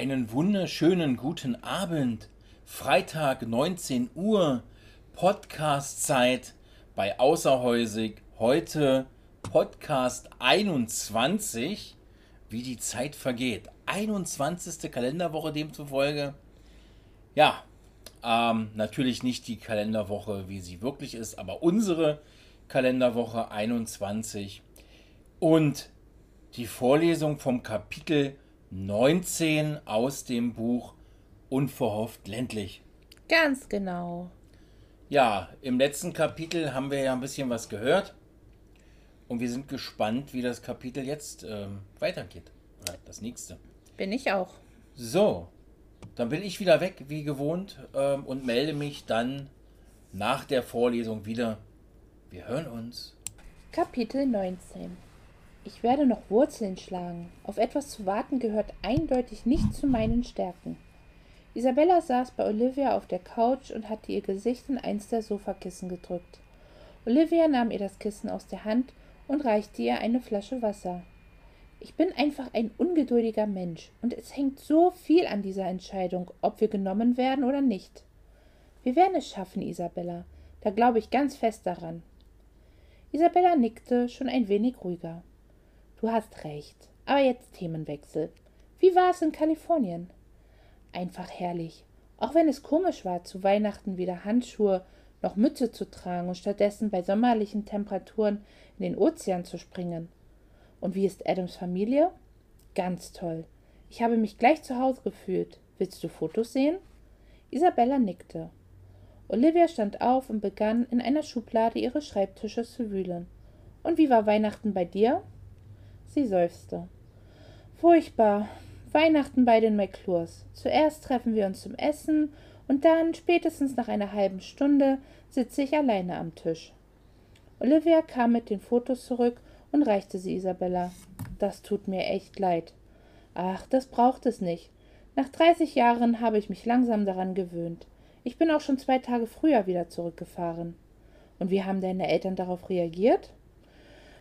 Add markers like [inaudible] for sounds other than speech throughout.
Einen wunderschönen guten Abend. Freitag 19 Uhr. Podcast-Zeit bei Außerhäusig. Heute Podcast 21. Wie die Zeit vergeht. 21. Kalenderwoche demzufolge. Ja, ähm, natürlich nicht die Kalenderwoche, wie sie wirklich ist, aber unsere Kalenderwoche 21. Und die Vorlesung vom Kapitel 19 aus dem Buch Unverhofft ländlich. Ganz genau. Ja, im letzten Kapitel haben wir ja ein bisschen was gehört. Und wir sind gespannt, wie das Kapitel jetzt ähm, weitergeht. Das nächste. Bin ich auch. So, dann bin ich wieder weg, wie gewohnt, ähm, und melde mich dann nach der Vorlesung wieder. Wir hören uns. Kapitel 19 ich werde noch Wurzeln schlagen. Auf etwas zu warten gehört eindeutig nicht zu meinen Stärken. Isabella saß bei Olivia auf der Couch und hatte ihr Gesicht in eins der Sofakissen gedrückt. Olivia nahm ihr das Kissen aus der Hand und reichte ihr eine Flasche Wasser. Ich bin einfach ein ungeduldiger Mensch und es hängt so viel an dieser Entscheidung, ob wir genommen werden oder nicht. Wir werden es schaffen, Isabella. Da glaube ich ganz fest daran. Isabella nickte schon ein wenig ruhiger. Du hast recht. Aber jetzt Themenwechsel. Wie war es in Kalifornien? Einfach herrlich. Auch wenn es komisch war, zu Weihnachten weder Handschuhe noch Mütze zu tragen und stattdessen bei sommerlichen Temperaturen in den Ozean zu springen. Und wie ist Adams Familie? Ganz toll. Ich habe mich gleich zu Hause gefühlt. Willst du Fotos sehen? Isabella nickte. Olivia stand auf und begann in einer Schublade ihres Schreibtisches zu wühlen. Und wie war Weihnachten bei dir? Sie seufzte. Furchtbar. Weihnachten bei den McClures. Zuerst treffen wir uns zum Essen und dann, spätestens nach einer halben Stunde, sitze ich alleine am Tisch. Olivia kam mit den Fotos zurück und reichte sie Isabella. Das tut mir echt leid. Ach, das braucht es nicht. Nach dreißig Jahren habe ich mich langsam daran gewöhnt. Ich bin auch schon zwei Tage früher wieder zurückgefahren. Und wie haben deine Eltern darauf reagiert?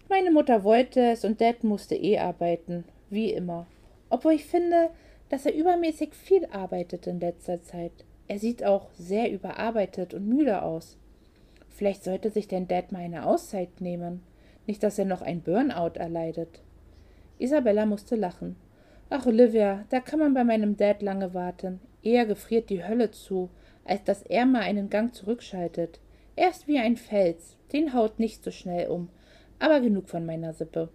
Meine Mutter wollte es und Dad musste eh arbeiten, wie immer. Obwohl ich finde, dass er übermäßig viel arbeitet in letzter Zeit. Er sieht auch sehr überarbeitet und müde aus. Vielleicht sollte sich dein Dad mal eine Auszeit nehmen. Nicht, dass er noch ein Burnout erleidet. Isabella musste lachen. Ach, Olivia, da kann man bei meinem Dad lange warten. Eher gefriert die Hölle zu, als dass er mal einen Gang zurückschaltet. Er ist wie ein Fels, den haut nicht so schnell um, aber genug von meiner Sippe.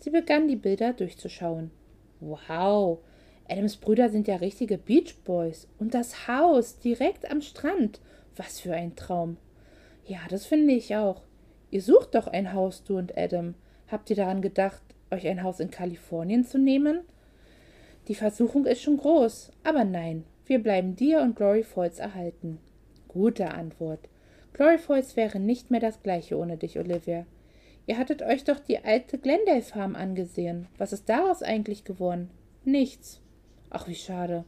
Sie begann die Bilder durchzuschauen. Wow, Adams Brüder sind ja richtige Beach Boys. Und das Haus direkt am Strand. Was für ein Traum. Ja, das finde ich auch. Ihr sucht doch ein Haus, du und Adam. Habt ihr daran gedacht, euch ein Haus in Kalifornien zu nehmen? Die Versuchung ist schon groß, aber nein, wir bleiben dir und Glory Falls erhalten. Gute Antwort. Glory Falls wäre nicht mehr das gleiche ohne dich, Olivia. Ihr hattet euch doch die alte Glendale Farm angesehen. Was ist daraus eigentlich geworden? Nichts. Ach, wie schade.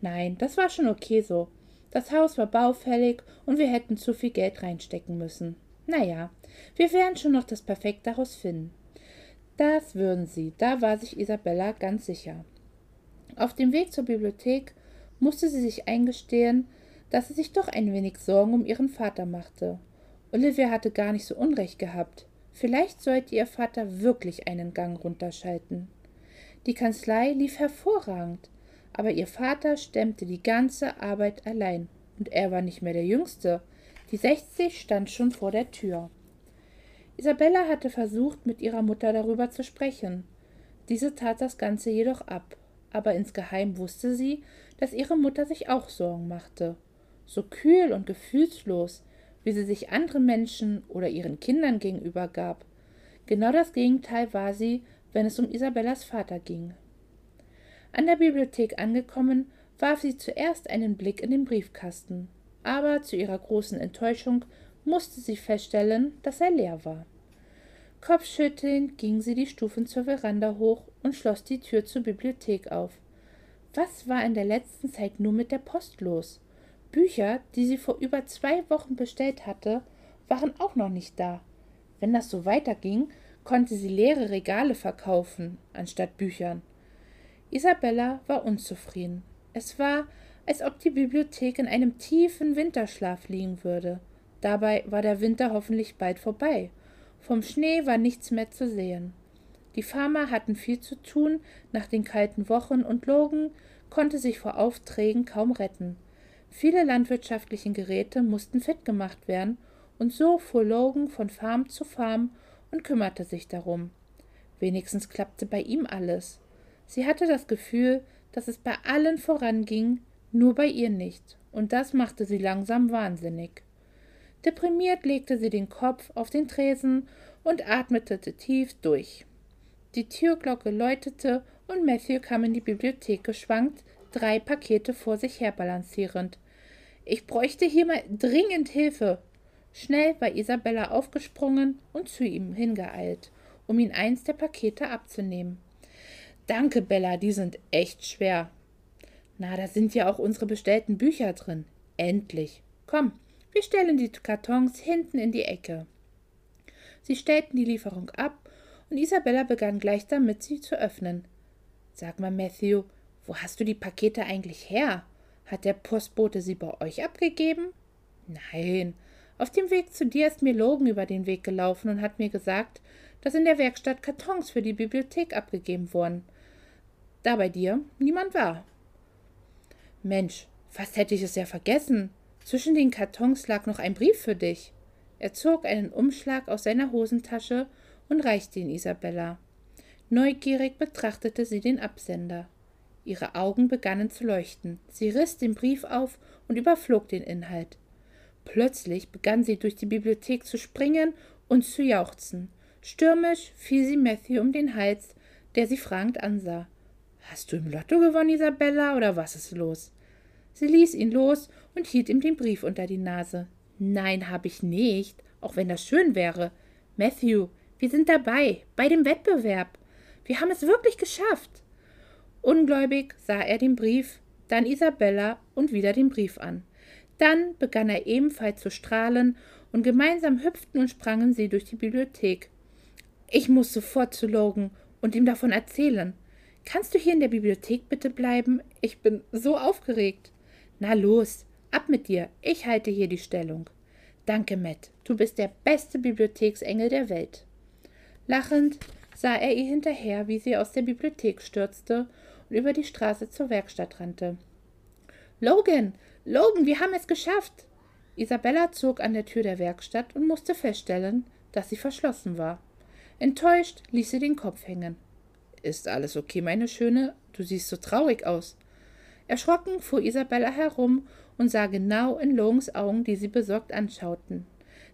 Nein, das war schon okay so. Das Haus war baufällig und wir hätten zu viel Geld reinstecken müssen. Naja, wir werden schon noch das Perfekt daraus finden. Das würden sie, da war sich Isabella ganz sicher. Auf dem Weg zur Bibliothek musste sie sich eingestehen, dass sie sich doch ein wenig Sorgen um ihren Vater machte. Olivia hatte gar nicht so Unrecht gehabt. Vielleicht sollte ihr Vater wirklich einen Gang runterschalten. Die Kanzlei lief hervorragend, aber ihr Vater stemmte die ganze Arbeit allein, und er war nicht mehr der Jüngste. Die sechzig stand schon vor der Tür. Isabella hatte versucht, mit ihrer Mutter darüber zu sprechen. Diese tat das Ganze jedoch ab, aber insgeheim wusste sie, dass ihre Mutter sich auch Sorgen machte. So kühl und gefühlslos, wie sie sich anderen Menschen oder ihren Kindern gegenüber gab. Genau das Gegenteil war sie, wenn es um Isabellas Vater ging. An der Bibliothek angekommen, warf sie zuerst einen Blick in den Briefkasten, aber zu ihrer großen Enttäuschung musste sie feststellen, dass er leer war. Kopfschüttelnd ging sie die Stufen zur Veranda hoch und schloss die Tür zur Bibliothek auf. Was war in der letzten Zeit nur mit der Post los? Bücher, die sie vor über zwei Wochen bestellt hatte, waren auch noch nicht da. Wenn das so weiterging, konnte sie leere Regale verkaufen, anstatt Büchern. Isabella war unzufrieden. Es war, als ob die Bibliothek in einem tiefen Winterschlaf liegen würde. Dabei war der Winter hoffentlich bald vorbei. Vom Schnee war nichts mehr zu sehen. Die Farmer hatten viel zu tun nach den kalten Wochen und Logan konnte sich vor Aufträgen kaum retten. Viele landwirtschaftliche Geräte mussten fit gemacht werden, und so fuhr Logan von Farm zu Farm und kümmerte sich darum. Wenigstens klappte bei ihm alles. Sie hatte das Gefühl, dass es bei allen voranging, nur bei ihr nicht, und das machte sie langsam wahnsinnig. Deprimiert legte sie den Kopf auf den Tresen und atmete tief durch. Die Türglocke läutete und Matthew kam in die Bibliothek geschwankt, drei Pakete vor sich her balancierend. Ich bräuchte hier mal dringend Hilfe. Schnell war Isabella aufgesprungen und zu ihm hingeeilt, um ihm eins der Pakete abzunehmen. Danke, Bella, die sind echt schwer. Na, da sind ja auch unsere bestellten Bücher drin. Endlich. Komm, wir stellen die Kartons hinten in die Ecke. Sie stellten die Lieferung ab und Isabella begann gleich damit, sie zu öffnen. Sag mal, Matthew, wo hast du die Pakete eigentlich her? Hat der Postbote sie bei euch abgegeben? Nein. Auf dem Weg zu dir ist mir Logan über den Weg gelaufen und hat mir gesagt, dass in der Werkstatt Kartons für die Bibliothek abgegeben wurden. Da bei dir niemand war. Mensch, fast hätte ich es ja vergessen. Zwischen den Kartons lag noch ein Brief für dich. Er zog einen Umschlag aus seiner Hosentasche und reichte ihn Isabella. Neugierig betrachtete sie den Absender. Ihre Augen begannen zu leuchten. Sie riss den Brief auf und überflog den Inhalt. Plötzlich begann sie durch die Bibliothek zu springen und zu jauchzen. Stürmisch fiel sie Matthew um den Hals, der sie fragend ansah. Hast du im Lotto gewonnen, Isabella, oder was ist los? Sie ließ ihn los und hielt ihm den Brief unter die Nase. Nein, habe ich nicht, auch wenn das schön wäre. Matthew, wir sind dabei, bei dem Wettbewerb. Wir haben es wirklich geschafft. Ungläubig sah er den Brief, dann Isabella und wieder den Brief an. Dann begann er ebenfalls zu strahlen, und gemeinsam hüpften und sprangen sie durch die Bibliothek. Ich muss sofort zu Logan und ihm davon erzählen. Kannst du hier in der Bibliothek bitte bleiben? Ich bin so aufgeregt. Na los, ab mit dir, ich halte hier die Stellung. Danke, Matt, du bist der beste Bibliotheksengel der Welt. Lachend sah er ihr hinterher, wie sie aus der Bibliothek stürzte und über die Straße zur Werkstatt rannte. Logan, Logan, wir haben es geschafft. Isabella zog an der Tür der Werkstatt und musste feststellen, dass sie verschlossen war. Enttäuscht ließ sie den Kopf hängen. Ist alles okay, meine Schöne? Du siehst so traurig aus. Erschrocken fuhr Isabella herum und sah genau in Logans Augen, die sie besorgt anschauten.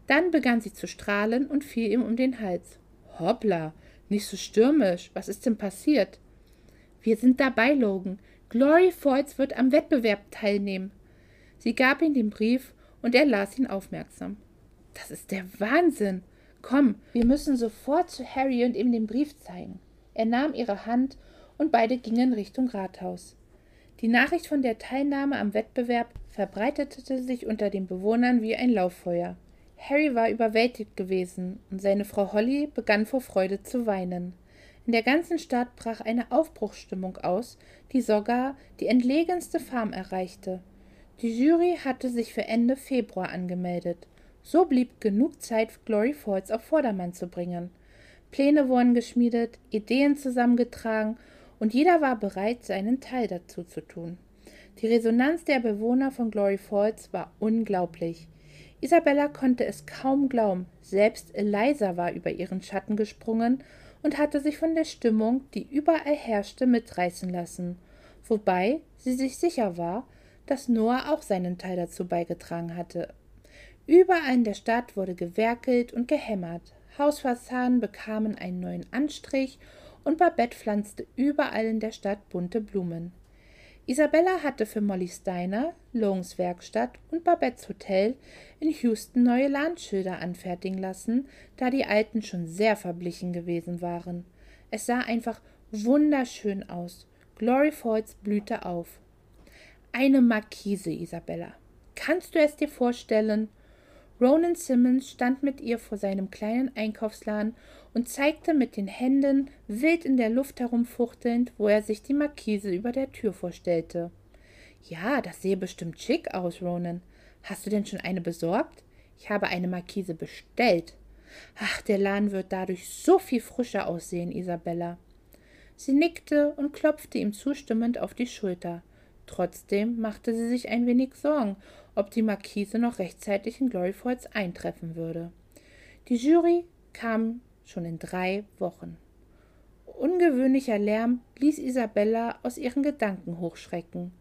Dann begann sie zu strahlen und fiel ihm um den Hals. Hoppla, nicht so stürmisch. Was ist denn passiert? Wir sind dabei, Logan. Glory Falls wird am Wettbewerb teilnehmen. Sie gab ihm den Brief und er las ihn aufmerksam. Das ist der Wahnsinn. Komm, wir müssen sofort zu Harry und ihm den Brief zeigen. Er nahm ihre Hand und beide gingen Richtung Rathaus. Die Nachricht von der Teilnahme am Wettbewerb verbreitete sich unter den Bewohnern wie ein Lauffeuer. Harry war überwältigt gewesen, und seine Frau Holly begann vor Freude zu weinen. In der ganzen Stadt brach eine Aufbruchsstimmung aus, die sogar die entlegenste Farm erreichte. Die Jury hatte sich für Ende Februar angemeldet. So blieb genug Zeit, Glory Falls auf Vordermann zu bringen. Pläne wurden geschmiedet, Ideen zusammengetragen und jeder war bereit, seinen Teil dazu zu tun. Die Resonanz der Bewohner von Glory Falls war unglaublich. Isabella konnte es kaum glauben, selbst Eliza war über ihren Schatten gesprungen und hatte sich von der Stimmung, die überall herrschte, mitreißen lassen, wobei sie sich sicher war, dass Noah auch seinen Teil dazu beigetragen hatte. Überall in der Stadt wurde gewerkelt und gehämmert, Hausfassaden bekamen einen neuen Anstrich und Babette pflanzte überall in der Stadt bunte Blumen. Isabella hatte für Molly Steiner, Longs Werkstatt und Babettes Hotel in Houston neue Lahnschilder anfertigen lassen, da die alten schon sehr verblichen gewesen waren. Es sah einfach wunderschön aus. Glory Falls blühte auf. Eine Markise, Isabella. Kannst du es dir vorstellen? Ronan Simmons stand mit ihr vor seinem kleinen Einkaufsladen und zeigte mit den Händen wild in der Luft herumfuchtelnd, wo er sich die Markise über der Tür vorstellte. Ja, das sehe bestimmt schick aus, Ronan. Hast du denn schon eine besorgt? Ich habe eine Markise bestellt. Ach, der Laden wird dadurch so viel frischer aussehen, Isabella. Sie nickte und klopfte ihm zustimmend auf die Schulter. Trotzdem machte sie sich ein wenig Sorgen, ob die Markise noch rechtzeitig in Glory Falls eintreffen würde. Die Jury kam schon in drei Wochen. Ungewöhnlicher Lärm ließ Isabella aus ihren Gedanken hochschrecken.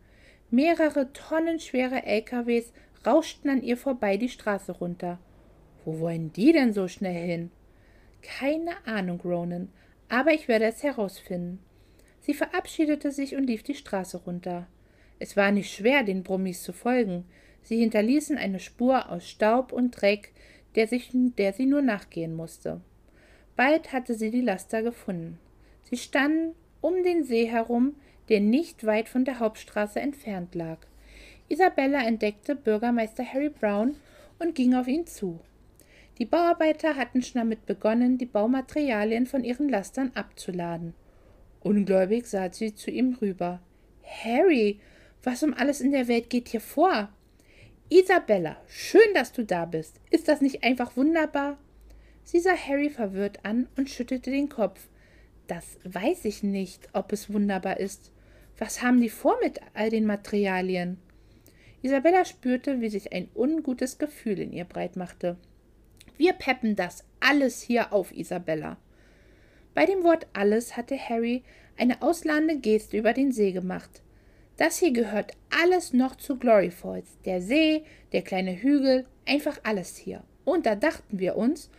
Mehrere tonnenschwere LKWs rauschten an ihr vorbei die Straße runter. Wo wollen die denn so schnell hin? Keine Ahnung, Ronan, aber ich werde es herausfinden. Sie verabschiedete sich und lief die Straße runter. Es war nicht schwer, den Brummis zu folgen. Sie hinterließen eine Spur aus Staub und Dreck, der, sich, der sie nur nachgehen musste. Bald hatte sie die Laster gefunden. Sie standen um den See herum, der nicht weit von der Hauptstraße entfernt lag. Isabella entdeckte Bürgermeister Harry Brown und ging auf ihn zu. Die Bauarbeiter hatten schon damit begonnen, die Baumaterialien von ihren Lastern abzuladen. Ungläubig sah sie zu ihm rüber. Harry, was um alles in der Welt geht hier vor? Isabella, schön, dass du da bist. Ist das nicht einfach wunderbar? Sie sah Harry verwirrt an und schüttelte den Kopf. Das weiß ich nicht, ob es wunderbar ist. Was haben die vor mit all den Materialien? Isabella spürte, wie sich ein ungutes Gefühl in ihr breit machte. Wir peppen das alles hier auf, Isabella. Bei dem Wort alles hatte Harry eine ausladende Geste über den See gemacht. Das hier gehört alles noch zu Glory Falls. Der See, der kleine Hügel, einfach alles hier. Und da dachten wir uns,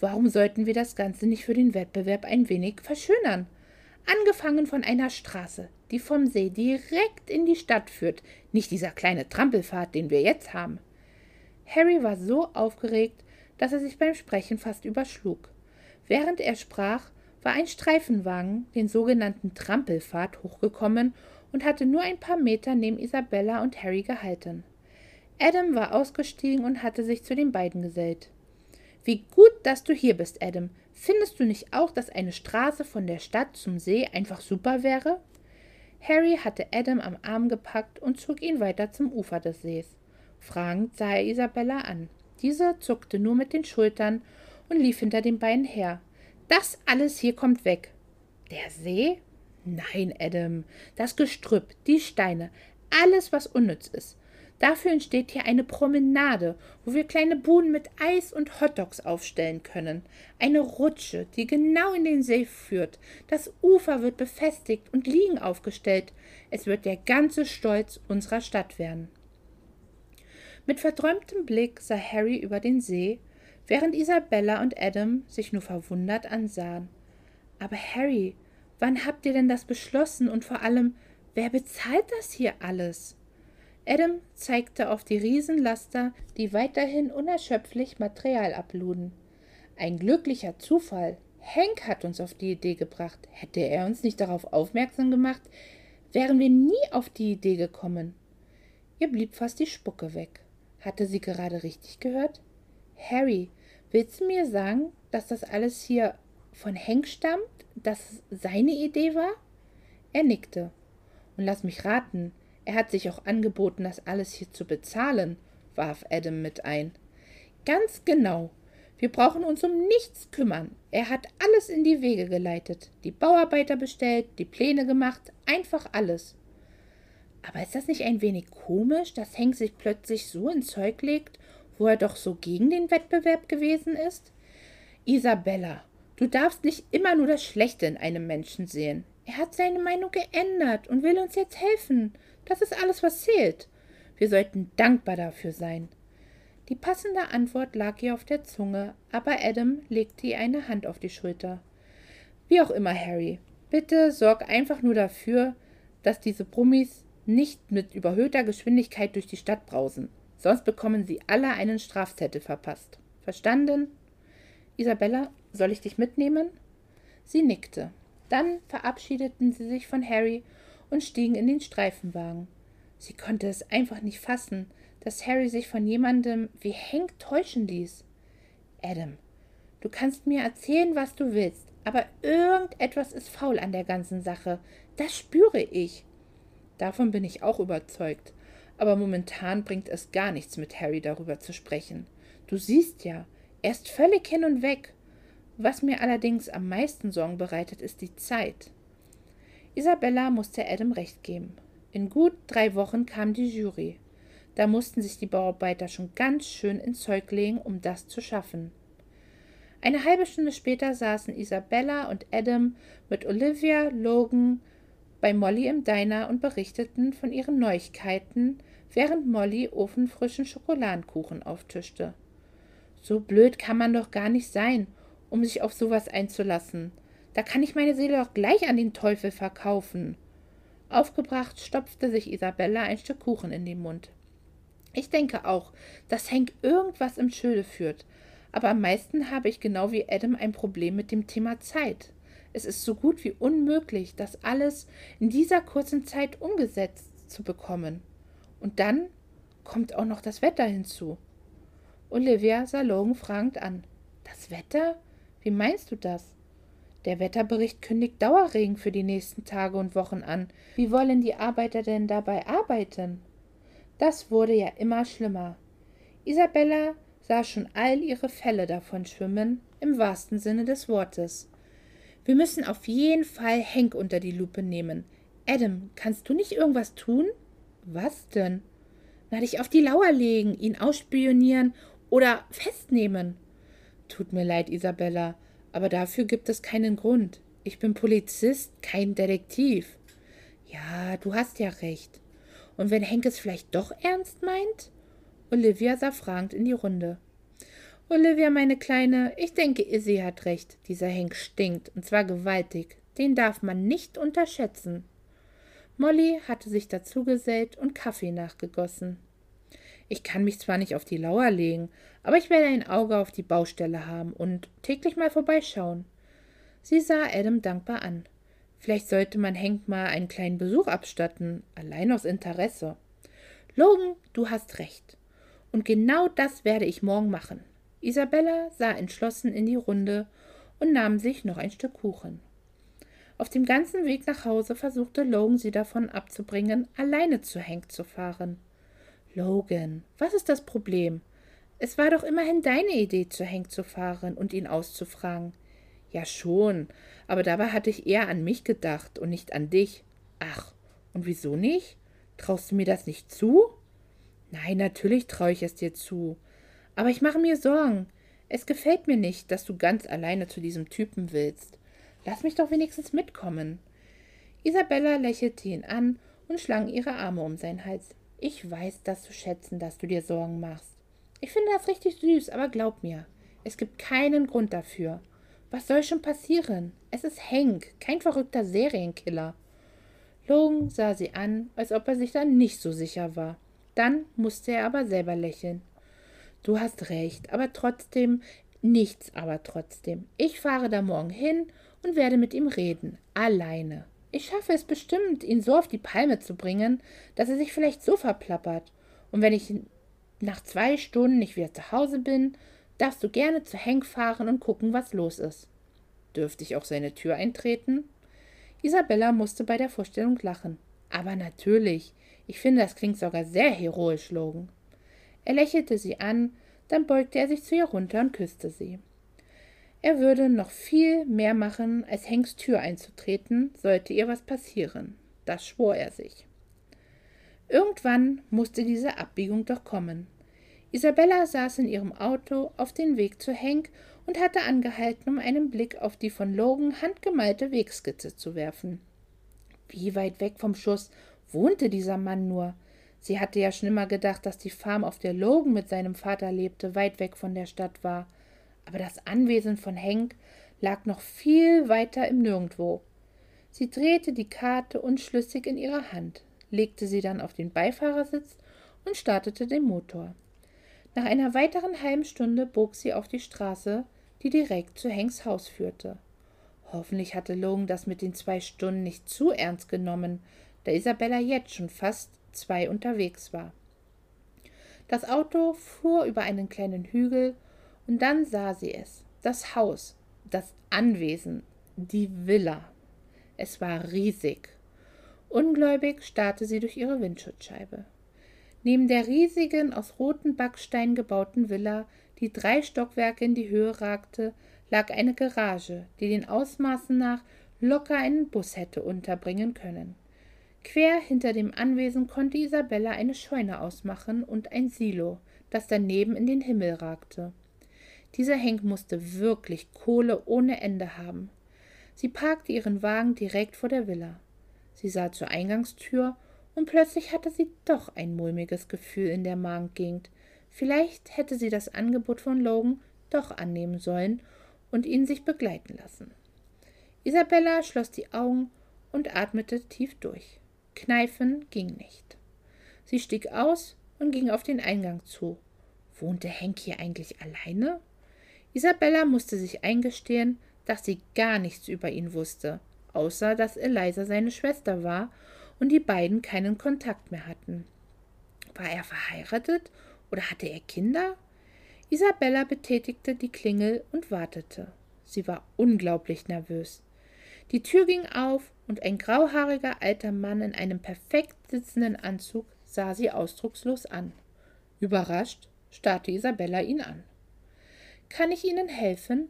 warum sollten wir das Ganze nicht für den Wettbewerb ein wenig verschönern? Angefangen von einer Straße, die vom See direkt in die Stadt führt, nicht dieser kleine Trampelpfad, den wir jetzt haben. Harry war so aufgeregt, dass er sich beim Sprechen fast überschlug. Während er sprach, war ein Streifenwagen, den sogenannten Trampelpfad, hochgekommen und hatte nur ein paar Meter neben Isabella und Harry gehalten. Adam war ausgestiegen und hatte sich zu den beiden gesellt. Wie gut, dass du hier bist, Adam. Findest du nicht auch, dass eine Straße von der Stadt zum See einfach super wäre? Harry hatte Adam am Arm gepackt und zog ihn weiter zum Ufer des Sees. Fragend sah er Isabella an. Diese zuckte nur mit den Schultern und lief hinter den beiden her. Das alles hier kommt weg. Der See? Nein, Adam, das Gestrüpp, die Steine, alles, was unnütz ist. Dafür entsteht hier eine Promenade, wo wir kleine Buden mit Eis und Hotdogs aufstellen können. Eine Rutsche, die genau in den See führt. Das Ufer wird befestigt und Liegen aufgestellt. Es wird der ganze Stolz unserer Stadt werden. Mit verträumtem Blick sah Harry über den See, während Isabella und Adam sich nur verwundert ansahen. Aber Harry, Wann habt ihr denn das beschlossen und vor allem, wer bezahlt das hier alles? Adam zeigte auf die Riesenlaster, die weiterhin unerschöpflich Material abluden. Ein glücklicher Zufall. Hank hat uns auf die Idee gebracht. Hätte er uns nicht darauf aufmerksam gemacht, wären wir nie auf die Idee gekommen. Ihr blieb fast die Spucke weg. Hatte sie gerade richtig gehört? Harry, willst du mir sagen, dass das alles hier von Hank stammt? das seine Idee war? Er nickte. Und lass mich raten, er hat sich auch angeboten, das alles hier zu bezahlen, warf Adam mit ein. Ganz genau. Wir brauchen uns um nichts kümmern. Er hat alles in die Wege geleitet, die Bauarbeiter bestellt, die Pläne gemacht, einfach alles. Aber ist das nicht ein wenig komisch, dass Henk sich plötzlich so ins Zeug legt, wo er doch so gegen den Wettbewerb gewesen ist? Isabella, Du darfst nicht immer nur das Schlechte in einem Menschen sehen. Er hat seine Meinung geändert und will uns jetzt helfen. Das ist alles, was zählt. Wir sollten dankbar dafür sein. Die passende Antwort lag ihr auf der Zunge, aber Adam legte ihr eine Hand auf die Schulter. Wie auch immer, Harry, bitte sorg einfach nur dafür, dass diese Brummis nicht mit überhöhter Geschwindigkeit durch die Stadt brausen. Sonst bekommen sie alle einen Strafzettel verpasst. Verstanden? Isabella soll ich dich mitnehmen? Sie nickte. Dann verabschiedeten sie sich von Harry und stiegen in den Streifenwagen. Sie konnte es einfach nicht fassen, dass Harry sich von jemandem wie Hank täuschen ließ. Adam, du kannst mir erzählen, was du willst, aber irgendetwas ist faul an der ganzen Sache. Das spüre ich. Davon bin ich auch überzeugt. Aber momentan bringt es gar nichts, mit Harry darüber zu sprechen. Du siehst ja, er ist völlig hin und weg. Was mir allerdings am meisten Sorgen bereitet, ist die Zeit. Isabella musste Adam recht geben. In gut drei Wochen kam die Jury. Da mussten sich die Bauarbeiter schon ganz schön ins Zeug legen, um das zu schaffen. Eine halbe Stunde später saßen Isabella und Adam mit Olivia, Logan bei Molly im Diner und berichteten von ihren Neuigkeiten, während Molly ofenfrischen Schokoladenkuchen auftischte. So blöd kann man doch gar nicht sein, um sich auf sowas einzulassen. Da kann ich meine Seele doch gleich an den Teufel verkaufen. Aufgebracht stopfte sich Isabella ein Stück Kuchen in den Mund. Ich denke auch, dass Hank irgendwas im Schilde führt. Aber am meisten habe ich genau wie Adam ein Problem mit dem Thema Zeit. Es ist so gut wie unmöglich, das alles in dieser kurzen Zeit umgesetzt zu bekommen. Und dann kommt auch noch das Wetter hinzu. Olivia sah Logan fragend an. Das Wetter? Wie meinst du das? Der Wetterbericht kündigt Dauerregen für die nächsten Tage und Wochen an. Wie wollen die Arbeiter denn dabei arbeiten? Das wurde ja immer schlimmer. Isabella sah schon all ihre Fälle davon schwimmen, im wahrsten Sinne des Wortes. Wir müssen auf jeden Fall Henk unter die Lupe nehmen. Adam, kannst du nicht irgendwas tun? Was denn? Na, dich auf die Lauer legen, ihn ausspionieren oder festnehmen. Tut mir leid, Isabella, aber dafür gibt es keinen Grund. Ich bin Polizist, kein Detektiv. Ja, du hast ja recht. Und wenn Henk es vielleicht doch ernst meint? Olivia sah fragend in die Runde. Olivia, meine Kleine, ich denke, Izzy hat recht. Dieser Henk stinkt, und zwar gewaltig. Den darf man nicht unterschätzen. Molly hatte sich dazugesellt und Kaffee nachgegossen. Ich kann mich zwar nicht auf die Lauer legen, aber ich werde ein Auge auf die Baustelle haben und täglich mal vorbeischauen. Sie sah Adam dankbar an. Vielleicht sollte man Hank mal einen kleinen Besuch abstatten, allein aus Interesse. Logan, du hast recht. Und genau das werde ich morgen machen. Isabella sah entschlossen in die Runde und nahm sich noch ein Stück Kuchen. Auf dem ganzen Weg nach Hause versuchte Logan sie davon abzubringen, alleine zu Hank zu fahren. Logan, was ist das Problem? Es war doch immerhin deine Idee, zu Hank zu fahren und ihn auszufragen. Ja schon, aber dabei hatte ich eher an mich gedacht und nicht an dich. Ach, und wieso nicht? Traust du mir das nicht zu? Nein, natürlich traue ich es dir zu. Aber ich mache mir Sorgen. Es gefällt mir nicht, dass du ganz alleine zu diesem Typen willst. Lass mich doch wenigstens mitkommen. Isabella lächelte ihn an und schlang ihre Arme um seinen Hals. Ich weiß das zu schätzen, dass du dir Sorgen machst. Ich finde das richtig süß, aber glaub mir, es gibt keinen Grund dafür. Was soll schon passieren? Es ist Hank, kein verrückter Serienkiller. Logan sah sie an, als ob er sich dann nicht so sicher war. Dann musste er aber selber lächeln. Du hast recht, aber trotzdem, nichts aber trotzdem. Ich fahre da morgen hin und werde mit ihm reden, alleine. Ich schaffe es bestimmt, ihn so auf die Palme zu bringen, dass er sich vielleicht so verplappert. Und wenn ich nach zwei Stunden nicht wieder zu Hause bin, darfst du gerne zu Henk fahren und gucken, was los ist. Dürfte ich auch seine Tür eintreten? Isabella musste bei der Vorstellung lachen. Aber natürlich. Ich finde, das klingt sogar sehr heroisch, Logan. Er lächelte sie an, dann beugte er sich zu ihr runter und küsste sie. Er würde noch viel mehr machen, als Hanks Tür einzutreten, sollte ihr was passieren. Das schwor er sich. Irgendwann musste diese Abbiegung doch kommen. Isabella saß in ihrem Auto auf dem Weg zu Hank und hatte angehalten, um einen Blick auf die von Logan handgemalte Wegskizze zu werfen. Wie weit weg vom Schuss wohnte dieser Mann nur? Sie hatte ja schon immer gedacht, dass die Farm, auf der Logan mit seinem Vater lebte, weit weg von der Stadt war aber das Anwesen von Henk lag noch viel weiter im Nirgendwo. Sie drehte die Karte unschlüssig in ihrer Hand, legte sie dann auf den Beifahrersitz und startete den Motor. Nach einer weiteren halben Stunde bog sie auf die Straße, die direkt zu Henks Haus führte. Hoffentlich hatte Logan das mit den zwei Stunden nicht zu ernst genommen, da Isabella jetzt schon fast zwei unterwegs war. Das Auto fuhr über einen kleinen Hügel, und dann sah sie es, das Haus, das Anwesen, die Villa. Es war riesig. Ungläubig starrte sie durch ihre Windschutzscheibe. Neben der riesigen, aus roten Backsteinen gebauten Villa, die drei Stockwerke in die Höhe ragte, lag eine Garage, die den Ausmaßen nach locker einen Bus hätte unterbringen können. Quer hinter dem Anwesen konnte Isabella eine Scheune ausmachen und ein Silo, das daneben in den Himmel ragte. Dieser Henk musste wirklich Kohle ohne Ende haben. Sie parkte ihren Wagen direkt vor der Villa. Sie sah zur Eingangstür und plötzlich hatte sie doch ein mulmiges Gefühl in der Magengegend. Vielleicht hätte sie das Angebot von Logan doch annehmen sollen und ihn sich begleiten lassen. Isabella schloss die Augen und atmete tief durch. Kneifen ging nicht. Sie stieg aus und ging auf den Eingang zu. Wohnte Henk hier eigentlich alleine? Isabella musste sich eingestehen, dass sie gar nichts über ihn wusste, außer dass Eliza seine Schwester war und die beiden keinen Kontakt mehr hatten. War er verheiratet oder hatte er Kinder? Isabella betätigte die Klingel und wartete. Sie war unglaublich nervös. Die Tür ging auf und ein grauhaariger alter Mann in einem perfekt sitzenden Anzug sah sie ausdruckslos an. Überrascht starrte Isabella ihn an. Kann ich Ihnen helfen?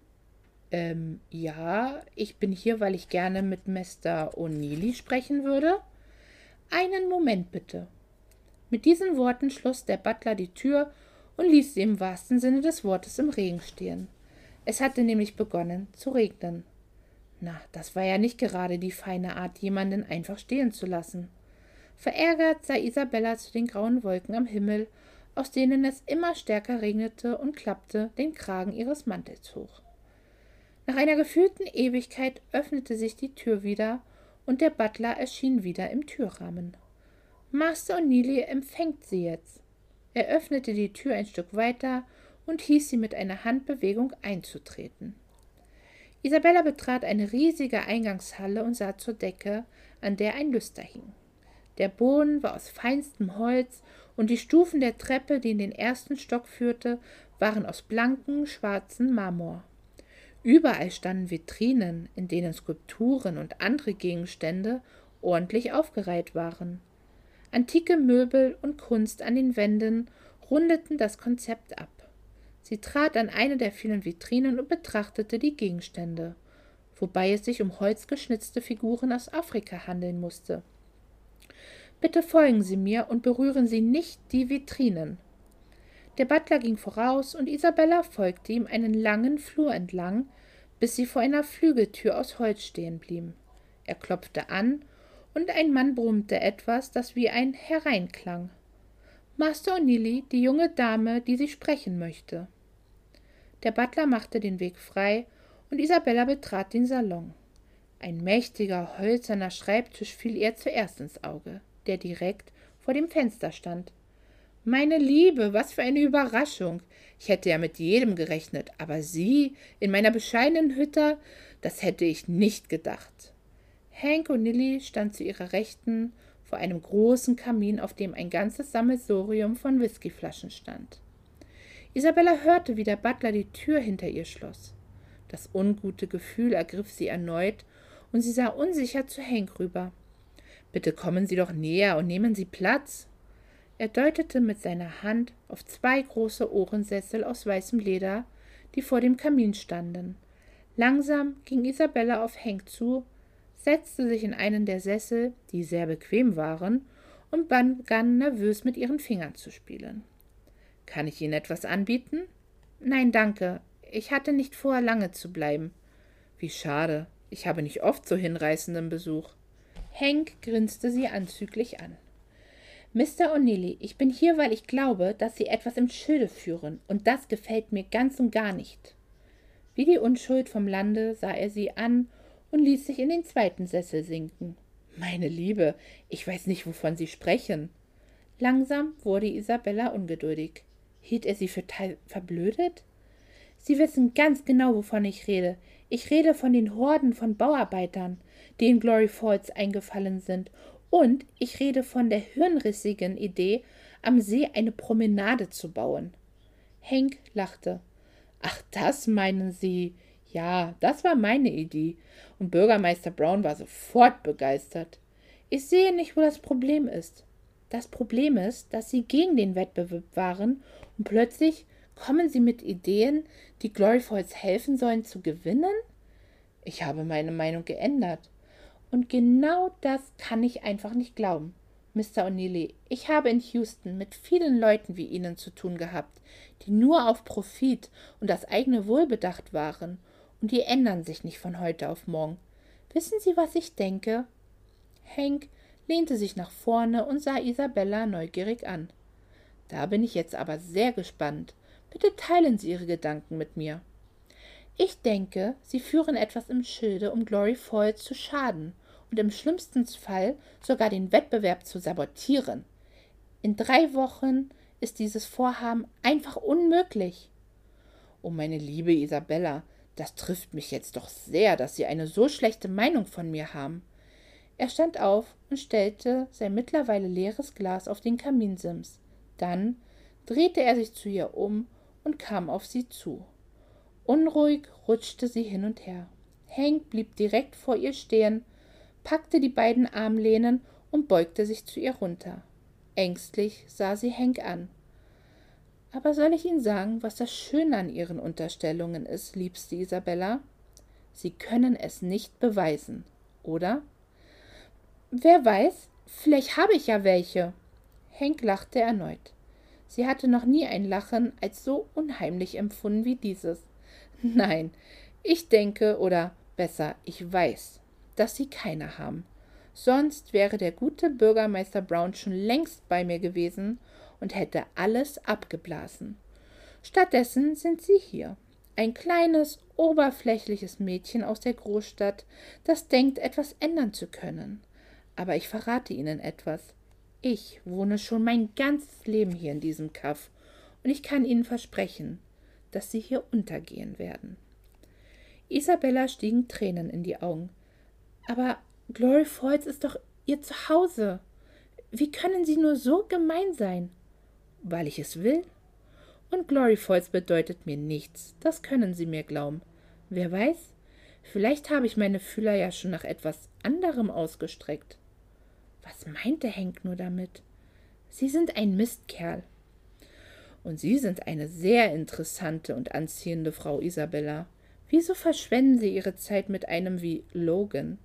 Ähm, ja, ich bin hier, weil ich gerne mit Mr. O'Neilly sprechen würde. Einen Moment bitte. Mit diesen Worten schloss der Butler die Tür und ließ sie im wahrsten Sinne des Wortes im Regen stehen. Es hatte nämlich begonnen zu regnen. Na, das war ja nicht gerade die feine Art, jemanden einfach stehen zu lassen. Verärgert sah Isabella zu den grauen Wolken am Himmel, aus denen es immer stärker regnete und klappte den Kragen ihres Mantels hoch. Nach einer gefühlten Ewigkeit öffnete sich die Tür wieder und der Butler erschien wieder im Türrahmen. Master O'Neilly empfängt sie jetzt. Er öffnete die Tür ein Stück weiter und hieß sie mit einer Handbewegung einzutreten. Isabella betrat eine riesige Eingangshalle und sah zur Decke, an der ein Lüster hing. Der Boden war aus feinstem Holz und die Stufen der Treppe, die in den ersten Stock führte, waren aus blankem, schwarzen Marmor. Überall standen Vitrinen, in denen Skulpturen und andere Gegenstände ordentlich aufgereiht waren. Antike Möbel und Kunst an den Wänden rundeten das Konzept ab. Sie trat an eine der vielen Vitrinen und betrachtete die Gegenstände, wobei es sich um holzgeschnitzte Figuren aus Afrika handeln musste. Bitte folgen Sie mir und berühren Sie nicht die Vitrinen. Der Butler ging voraus und Isabella folgte ihm einen langen Flur entlang, bis sie vor einer Flügeltür aus Holz stehen blieben. Er klopfte an und ein Mann brummte etwas, das wie ein Hereinklang. Master O'Neilly, die junge Dame, die Sie sprechen möchte. Der Butler machte den Weg frei und Isabella betrat den Salon. Ein mächtiger, hölzerner Schreibtisch fiel ihr zuerst ins Auge, der direkt vor dem Fenster stand. Meine Liebe, was für eine Überraschung. Ich hätte ja mit jedem gerechnet, aber Sie in meiner bescheidenen Hütte, das hätte ich nicht gedacht. Hank und Nilly stand zu ihrer Rechten vor einem großen Kamin, auf dem ein ganzes Sammelsorium von Whiskyflaschen stand. Isabella hörte, wie der Butler die Tür hinter ihr schloss. Das ungute Gefühl ergriff sie erneut, und sie sah unsicher zu Hank rüber. Bitte kommen Sie doch näher und nehmen Sie Platz. Er deutete mit seiner Hand auf zwei große Ohrensessel aus weißem Leder, die vor dem Kamin standen. Langsam ging Isabella auf Henk zu, setzte sich in einen der Sessel, die sehr bequem waren, und begann nervös mit ihren Fingern zu spielen. Kann ich Ihnen etwas anbieten? Nein, danke. Ich hatte nicht vor, lange zu bleiben. Wie schade. Ich habe nicht oft so hinreißenden Besuch. Henk grinste sie anzüglich an. Mr. O'Neilly, ich bin hier, weil ich glaube, dass Sie etwas im Schilde führen, und das gefällt mir ganz und gar nicht. Wie die Unschuld vom Lande sah er sie an und ließ sich in den zweiten Sessel sinken. Meine Liebe, ich weiß nicht, wovon Sie sprechen. Langsam wurde Isabella ungeduldig. Hielt er sie für verblödet? Sie wissen ganz genau, wovon ich rede. Ich rede von den Horden von Bauarbeitern, die in Glory Falls eingefallen sind und ich rede von der hirnrissigen Idee, am See eine Promenade zu bauen. Hank lachte. Ach, das meinen Sie? Ja, das war meine Idee. Und Bürgermeister Brown war sofort begeistert. Ich sehe nicht, wo das Problem ist. Das Problem ist, dass Sie gegen den Wettbewerb waren und plötzlich kommen Sie mit Ideen, die Glory Falls helfen sollen zu gewinnen? Ich habe meine Meinung geändert. Und genau das kann ich einfach nicht glauben. Mr. O'Neilly, ich habe in Houston mit vielen Leuten wie Ihnen zu tun gehabt, die nur auf Profit und das eigene Wohl bedacht waren, und die ändern sich nicht von heute auf morgen. Wissen Sie, was ich denke? Hank lehnte sich nach vorne und sah Isabella neugierig an. Da bin ich jetzt aber sehr gespannt. Bitte teilen Sie Ihre Gedanken mit mir. Ich denke, Sie führen etwas im Schilde, um Glory Falls zu schaden und im schlimmsten Fall sogar den Wettbewerb zu sabotieren. In drei Wochen ist dieses Vorhaben einfach unmöglich. Oh, meine liebe Isabella, das trifft mich jetzt doch sehr, dass Sie eine so schlechte Meinung von mir haben. Er stand auf und stellte sein mittlerweile leeres Glas auf den Kaminsims. Dann drehte er sich zu ihr um und kam auf sie zu. Unruhig rutschte sie hin und her. Hank blieb direkt vor ihr stehen, packte die beiden Armlehnen und beugte sich zu ihr runter. Ängstlich sah sie Hank an. Aber soll ich Ihnen sagen, was das Schöne an Ihren Unterstellungen ist, liebste Isabella? Sie können es nicht beweisen, oder? Wer weiß, vielleicht habe ich ja welche. Hank lachte erneut. Sie hatte noch nie ein Lachen als so unheimlich empfunden wie dieses. Nein, ich denke, oder besser, ich weiß, dass Sie keine haben. Sonst wäre der gute Bürgermeister Brown schon längst bei mir gewesen und hätte alles abgeblasen. Stattdessen sind Sie hier. Ein kleines, oberflächliches Mädchen aus der Großstadt, das denkt, etwas ändern zu können. Aber ich verrate Ihnen etwas. Ich wohne schon mein ganzes Leben hier in diesem Kaff und ich kann Ihnen versprechen, dass Sie hier untergehen werden. Isabella stiegen Tränen in die Augen. Aber Glory Falls ist doch Ihr Zuhause. Wie können Sie nur so gemein sein? Weil ich es will? Und Glory Falls bedeutet mir nichts, das können Sie mir glauben. Wer weiß, vielleicht habe ich meine Fühler ja schon nach etwas anderem ausgestreckt. Was meinte Henk nur damit? Sie sind ein Mistkerl. Und Sie sind eine sehr interessante und anziehende Frau, Isabella. Wieso verschwenden Sie Ihre Zeit mit einem wie Logan?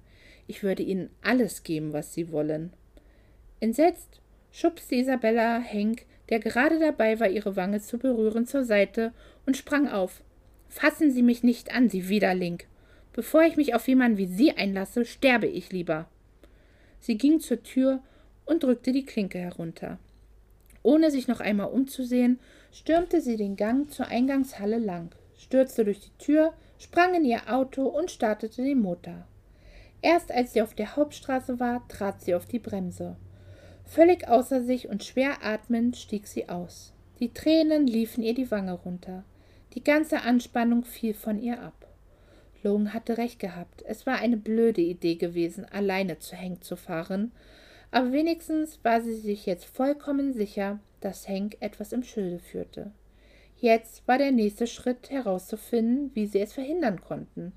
Ich würde Ihnen alles geben, was Sie wollen. Entsetzt schubste Isabella Henk, der gerade dabei war, ihre Wange zu berühren, zur Seite und sprang auf. Fassen Sie mich nicht an, Sie Widerling. Bevor ich mich auf jemanden wie Sie einlasse, sterbe ich lieber. Sie ging zur Tür und drückte die Klinke herunter. Ohne sich noch einmal umzusehen, stürmte sie den Gang zur Eingangshalle lang, stürzte durch die Tür, sprang in ihr Auto und startete den Motor. Erst als sie auf der Hauptstraße war, trat sie auf die Bremse. Völlig außer sich und schwer atmend stieg sie aus. Die Tränen liefen ihr die Wange runter. Die ganze Anspannung fiel von ihr ab. Logan hatte recht gehabt. Es war eine blöde Idee gewesen, alleine zu Hank zu fahren, aber wenigstens war sie sich jetzt vollkommen sicher, dass Hank etwas im Schilde führte. Jetzt war der nächste Schritt herauszufinden, wie sie es verhindern konnten.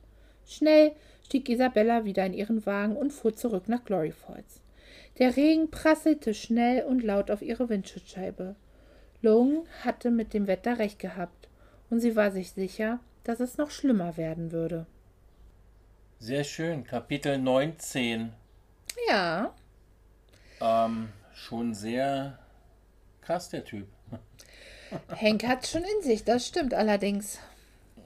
Schnell stieg Isabella wieder in ihren Wagen und fuhr zurück nach Glory Falls. Der Regen prasselte schnell und laut auf ihre Windschutzscheibe. Logan hatte mit dem Wetter recht gehabt, und sie war sich sicher, dass es noch schlimmer werden würde. Sehr schön, Kapitel 19. Ja. Ähm, schon sehr krass, der Typ. [laughs] Hank hat schon in sich, das stimmt allerdings.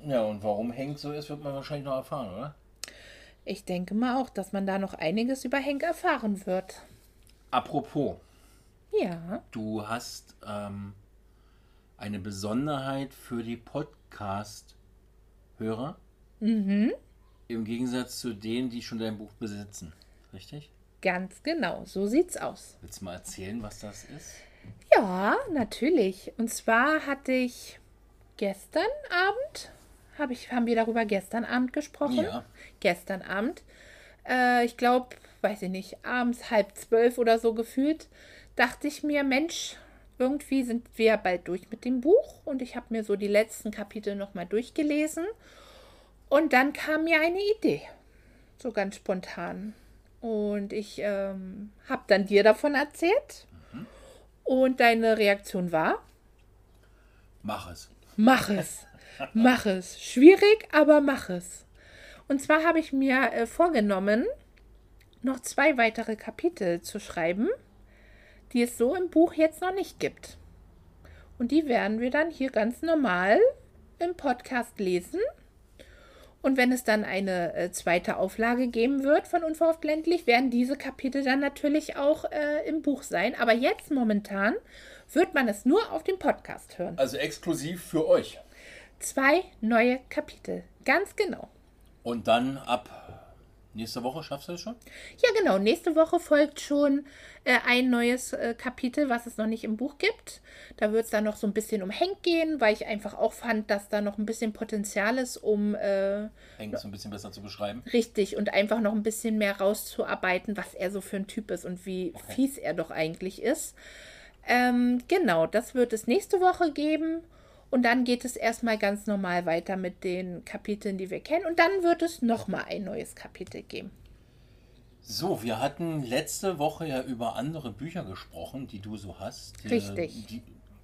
Ja, und warum Hank so ist, wird man wahrscheinlich noch erfahren, oder? Ich denke mal auch, dass man da noch einiges über Hank erfahren wird. Apropos. Ja. Du hast ähm, eine Besonderheit für die Podcast-Hörer. Mhm. Im Gegensatz zu denen, die schon dein Buch besitzen. Richtig? Ganz genau, so sieht's aus. Willst du mal erzählen, was das ist? Ja, natürlich. Und zwar hatte ich gestern Abend, hab ich, haben wir darüber gestern Abend gesprochen? Ja. Gestern Abend. Äh, ich glaube, weiß ich nicht, abends halb zwölf oder so gefühlt, dachte ich mir, Mensch, irgendwie sind wir bald durch mit dem Buch und ich habe mir so die letzten Kapitel nochmal durchgelesen. Und dann kam mir eine Idee, so ganz spontan. Und ich ähm, habe dann dir davon erzählt. Mhm. Und deine Reaktion war? Mach es. Mach es. Mach es. Schwierig, aber mach es. Und zwar habe ich mir äh, vorgenommen, noch zwei weitere Kapitel zu schreiben, die es so im Buch jetzt noch nicht gibt. Und die werden wir dann hier ganz normal im Podcast lesen. Und wenn es dann eine äh, zweite Auflage geben wird von Unverhofft ländlich, werden diese Kapitel dann natürlich auch äh, im Buch sein. Aber jetzt momentan wird man es nur auf dem Podcast hören. Also exklusiv für euch. Zwei neue Kapitel, ganz genau. Und dann ab nächste Woche schaffst du es schon? Ja, genau. Nächste Woche folgt schon äh, ein neues äh, Kapitel, was es noch nicht im Buch gibt. Da wird es dann noch so ein bisschen um Hank gehen, weil ich einfach auch fand, dass da noch ein bisschen Potenzial ist, um äh, Hank so ein bisschen besser zu beschreiben. Richtig, und einfach noch ein bisschen mehr rauszuarbeiten, was er so für ein Typ ist und wie okay. fies er doch eigentlich ist. Ähm, genau, das wird es nächste Woche geben. Und dann geht es erstmal ganz normal weiter mit den Kapiteln, die wir kennen. Und dann wird es nochmal ein neues Kapitel geben. So, wir hatten letzte Woche ja über andere Bücher gesprochen, die du so hast. Die, richtig. Die,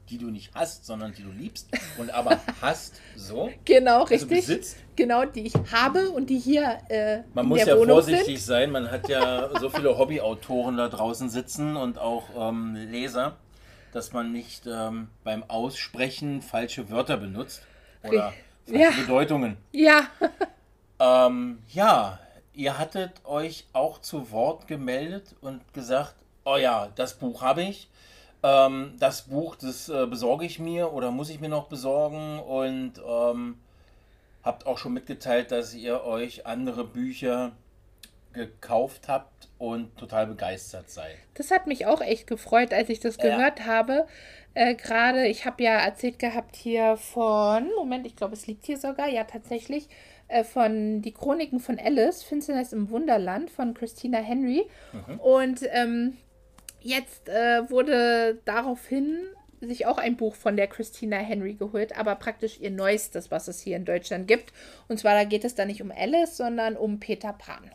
die du nicht hast, sondern die du liebst [laughs] und aber hast so. Genau, also richtig. Besitzt. Genau, die ich habe und die hier äh, Man muss ja Wohnung vorsichtig sind. sein. Man hat ja so viele Hobbyautoren da draußen sitzen und auch ähm, Leser dass man nicht ähm, beim Aussprechen falsche Wörter benutzt oder falsche ja. Bedeutungen. Ja. [laughs] ähm, ja, ihr hattet euch auch zu Wort gemeldet und gesagt, oh ja, das Buch habe ich. Ähm, das Buch, das äh, besorge ich mir oder muss ich mir noch besorgen und ähm, habt auch schon mitgeteilt, dass ihr euch andere Bücher gekauft habt und total begeistert seid. Das hat mich auch echt gefreut, als ich das ja. gehört habe. Äh, Gerade, ich habe ja erzählt gehabt hier von, Moment, ich glaube, es liegt hier sogar, ja tatsächlich, äh, von Die Chroniken von Alice, Finsternis im Wunderland von Christina Henry. Mhm. Und ähm, jetzt äh, wurde daraufhin sich auch ein Buch von der Christina Henry geholt, aber praktisch ihr neuestes, was es hier in Deutschland gibt. Und zwar da geht es da nicht um Alice, sondern um Peter Pan.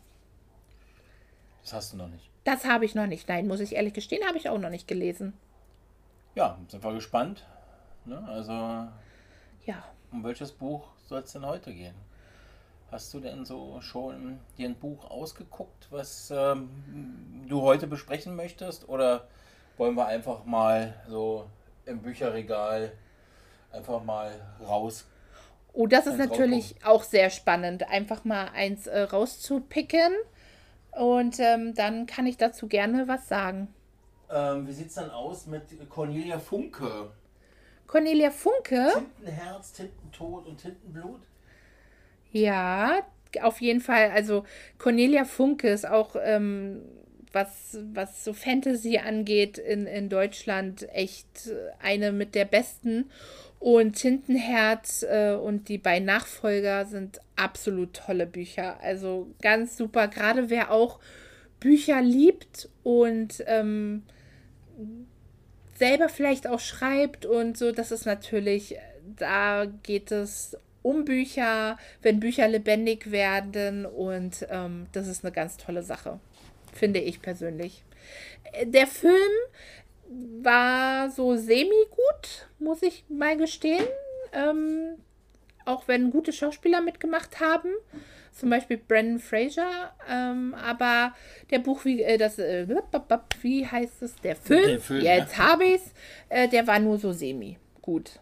Das hast du noch nicht. Das habe ich noch nicht. Nein, muss ich ehrlich gestehen, habe ich auch noch nicht gelesen. Ja, sind wir gespannt. Ne? Also. Ja. Um welches Buch soll es denn heute gehen? Hast du denn so schon dir ein Buch ausgeguckt, was ähm, du heute besprechen möchtest? Oder wollen wir einfach mal so im Bücherregal einfach mal raus? Oh, das ist natürlich rausgucken? auch sehr spannend, einfach mal eins äh, rauszupicken. Und ähm, dann kann ich dazu gerne was sagen. Ähm, wie sieht es dann aus mit Cornelia Funke? Cornelia Funke? Tintenherz, Tintentod und Tintenblut? Ja, auf jeden Fall. Also Cornelia Funke ist auch, ähm, was, was so Fantasy angeht, in, in Deutschland echt eine mit der besten. Und Tintenherz äh, und die beiden Nachfolger sind absolut tolle Bücher. Also ganz super. Gerade wer auch Bücher liebt und ähm, selber vielleicht auch schreibt und so, das ist natürlich, da geht es um Bücher, wenn Bücher lebendig werden und ähm, das ist eine ganz tolle Sache, finde ich persönlich. Äh, der Film war so semi-gut, muss ich mal gestehen. Ähm, auch wenn gute Schauspieler mitgemacht haben. Zum Beispiel Brandon Fraser. Ähm, aber der Buch, wie, äh, das, äh, wie heißt es? Der Film. Der Film Jetzt ja. habe ich es. Äh, der war nur so semi. Gut.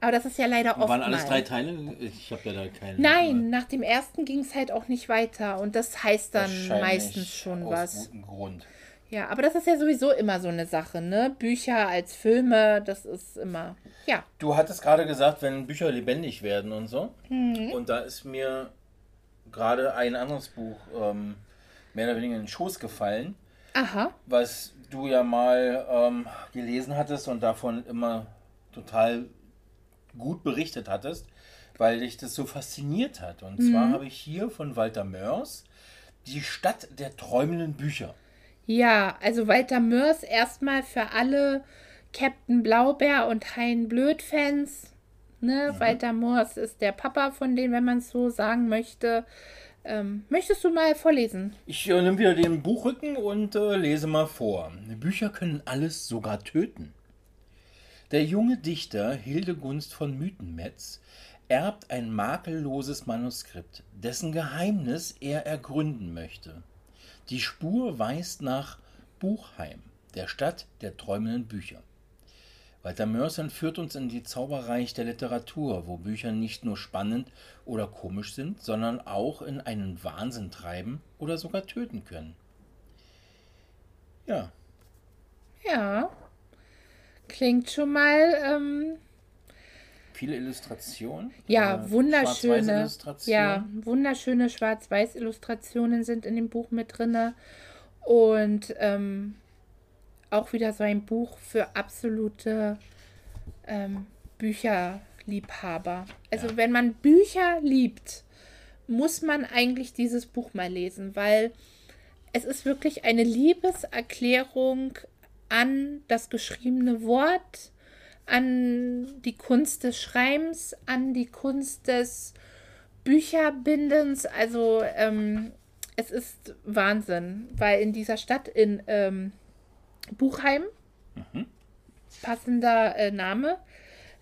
Aber das ist ja leider oft. Waren alles drei Teile? Ich habe ja da keine. Nein, nach dem ersten ging es halt auch nicht weiter. Und das heißt dann meistens schon aus was. Gutem Grund. Ja, aber das ist ja sowieso immer so eine Sache, ne? Bücher als Filme, das ist immer, ja. Du hattest gerade gesagt, wenn Bücher lebendig werden und so. Mhm. Und da ist mir gerade ein anderes Buch ähm, mehr oder weniger in den Schoß gefallen. Aha. Was du ja mal ähm, gelesen hattest und davon immer total gut berichtet hattest, weil dich das so fasziniert hat. Und mhm. zwar habe ich hier von Walter Mörs die Stadt der träumenden Bücher. Ja, also Walter Mörs erstmal für alle Captain Blaubeer und Hein Blöd-Fans. Ne? Mhm. Walter Moors ist der Papa von denen, wenn man es so sagen möchte. Ähm, möchtest du mal vorlesen? Ich äh, nehme wieder den Buchrücken und äh, lese mal vor. Bücher können alles sogar töten. Der junge Dichter Hildegunst von Mythenmetz erbt ein makelloses Manuskript, dessen Geheimnis er ergründen möchte. Die Spur weist nach Buchheim, der Stadt der träumenden Bücher. Walter Mörs entführt uns in die Zauberreich der Literatur, wo Bücher nicht nur spannend oder komisch sind, sondern auch in einen Wahnsinn treiben oder sogar töten können. Ja. Ja. Klingt schon mal. Ähm, Viele Illustrationen. Ja, äh, wunderschöne. Ja, wunderschöne Schwarz-Weiß-Illustrationen sind in dem Buch mit drin. Und ähm, auch wieder so ein Buch für absolute ähm, Bücherliebhaber. Also ja. wenn man Bücher liebt, muss man eigentlich dieses Buch mal lesen, weil es ist wirklich eine Liebeserklärung an das geschriebene Wort, an die Kunst des Schreibens, an die Kunst des Bücherbindens. Also ähm, es ist Wahnsinn, weil in dieser Stadt in ähm, Buchheim, mhm. passender äh, Name,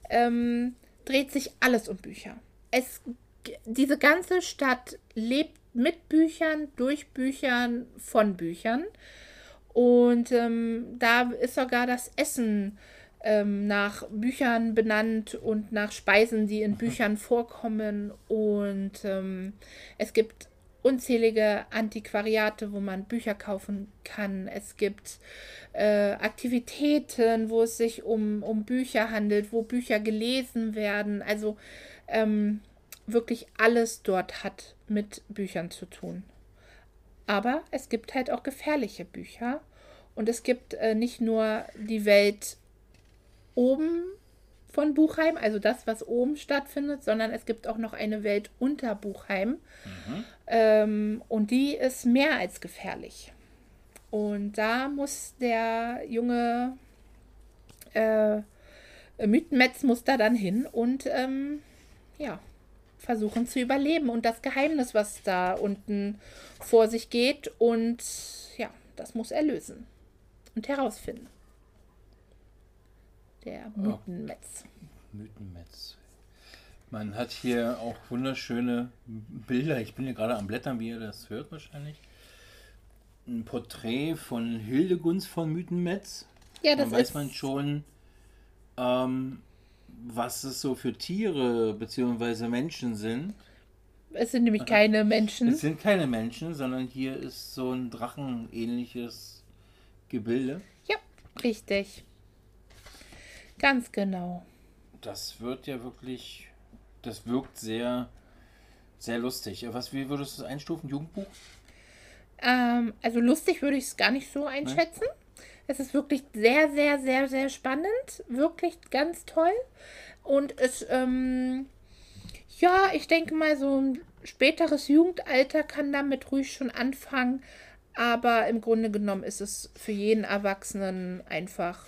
ähm, dreht sich alles um Bücher. Es, diese ganze Stadt lebt mit Büchern, durch Büchern, von Büchern. Und ähm, da ist sogar das Essen ähm, nach Büchern benannt und nach Speisen, die in mhm. Büchern vorkommen. Und ähm, es gibt unzählige Antiquariate, wo man Bücher kaufen kann. Es gibt äh, Aktivitäten, wo es sich um, um Bücher handelt, wo Bücher gelesen werden. Also ähm, wirklich alles dort hat mit Büchern zu tun. Aber es gibt halt auch gefährliche Bücher. Und es gibt äh, nicht nur die Welt oben von Buchheim, also das, was oben stattfindet, sondern es gibt auch noch eine Welt unter Buchheim. Mhm. Ähm, und die ist mehr als gefährlich. Und da muss der junge äh, Mythenmetz muss da dann hin und ähm, ja, versuchen zu überleben und das Geheimnis, was da unten vor sich geht. Und ja, das muss er lösen und herausfinden. Der Mythenmetz. Mythenmetz. Man hat hier auch wunderschöne Bilder. Ich bin hier gerade am Blättern, wie ihr das hört wahrscheinlich. Ein Porträt von Hildegunst von Mythenmetz. Ja, das Dann weiß man schon, ähm, was es so für Tiere bzw. Menschen sind. Es sind nämlich keine Menschen. Es sind keine Menschen, sondern hier ist so ein Drachenähnliches Gebilde. Ja, richtig. Ganz genau. Das wird ja wirklich, das wirkt sehr, sehr lustig. Was, wie würdest du es einstufen? Jugendbuch? Ähm, also lustig würde ich es gar nicht so einschätzen. Nee. Es ist wirklich sehr, sehr, sehr, sehr spannend. Wirklich ganz toll. Und es, ähm, ja, ich denke mal, so ein späteres Jugendalter kann damit ruhig schon anfangen. Aber im Grunde genommen ist es für jeden Erwachsenen einfach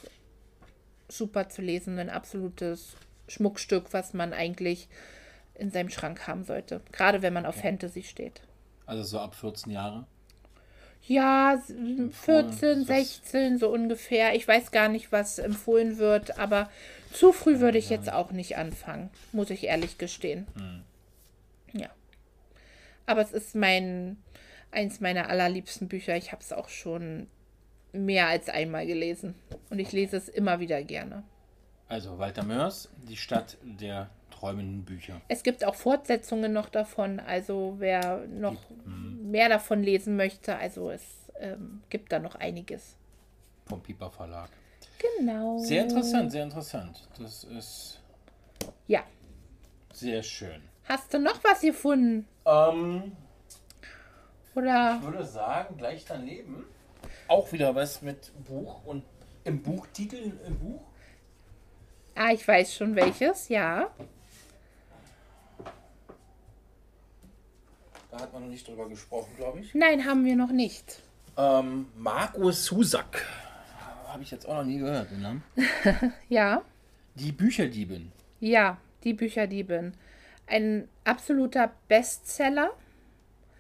super zu lesen. Ein absolutes Schmuckstück, was man eigentlich in seinem Schrank haben sollte. Gerade wenn man auf ja. Fantasy steht. Also so ab 14 Jahre? Ja, 14, 16 so ungefähr. Ich weiß gar nicht, was empfohlen wird, aber zu früh würde ich jetzt auch nicht anfangen, muss ich ehrlich gestehen. Hm. Ja. Aber es ist mein eins meiner allerliebsten Bücher. Ich habe es auch schon mehr als einmal gelesen. Und ich lese es immer wieder gerne. Also Walter Mörs, die Stadt der träumenden Bücher. Es gibt auch Fortsetzungen noch davon. Also wer noch die, hm. mehr davon lesen möchte, also es ähm, gibt da noch einiges. Vom Piper Verlag. Genau. Sehr interessant, sehr interessant. Das ist. Ja. Sehr schön. Hast du noch was gefunden? Ähm. Oder? Ich würde sagen, gleich daneben auch wieder was mit Buch und im Buchtitel im Buch. Ah, ich weiß schon welches, ja. Da hat man noch nicht drüber gesprochen, glaube ich. Nein, haben wir noch nicht. Ähm, Marco Susak habe ich jetzt auch noch nie gehört, den Namen. [laughs] Ja, Die Bücherdiebin. ja, die Bücherdiebin. Ein absoluter Bestseller,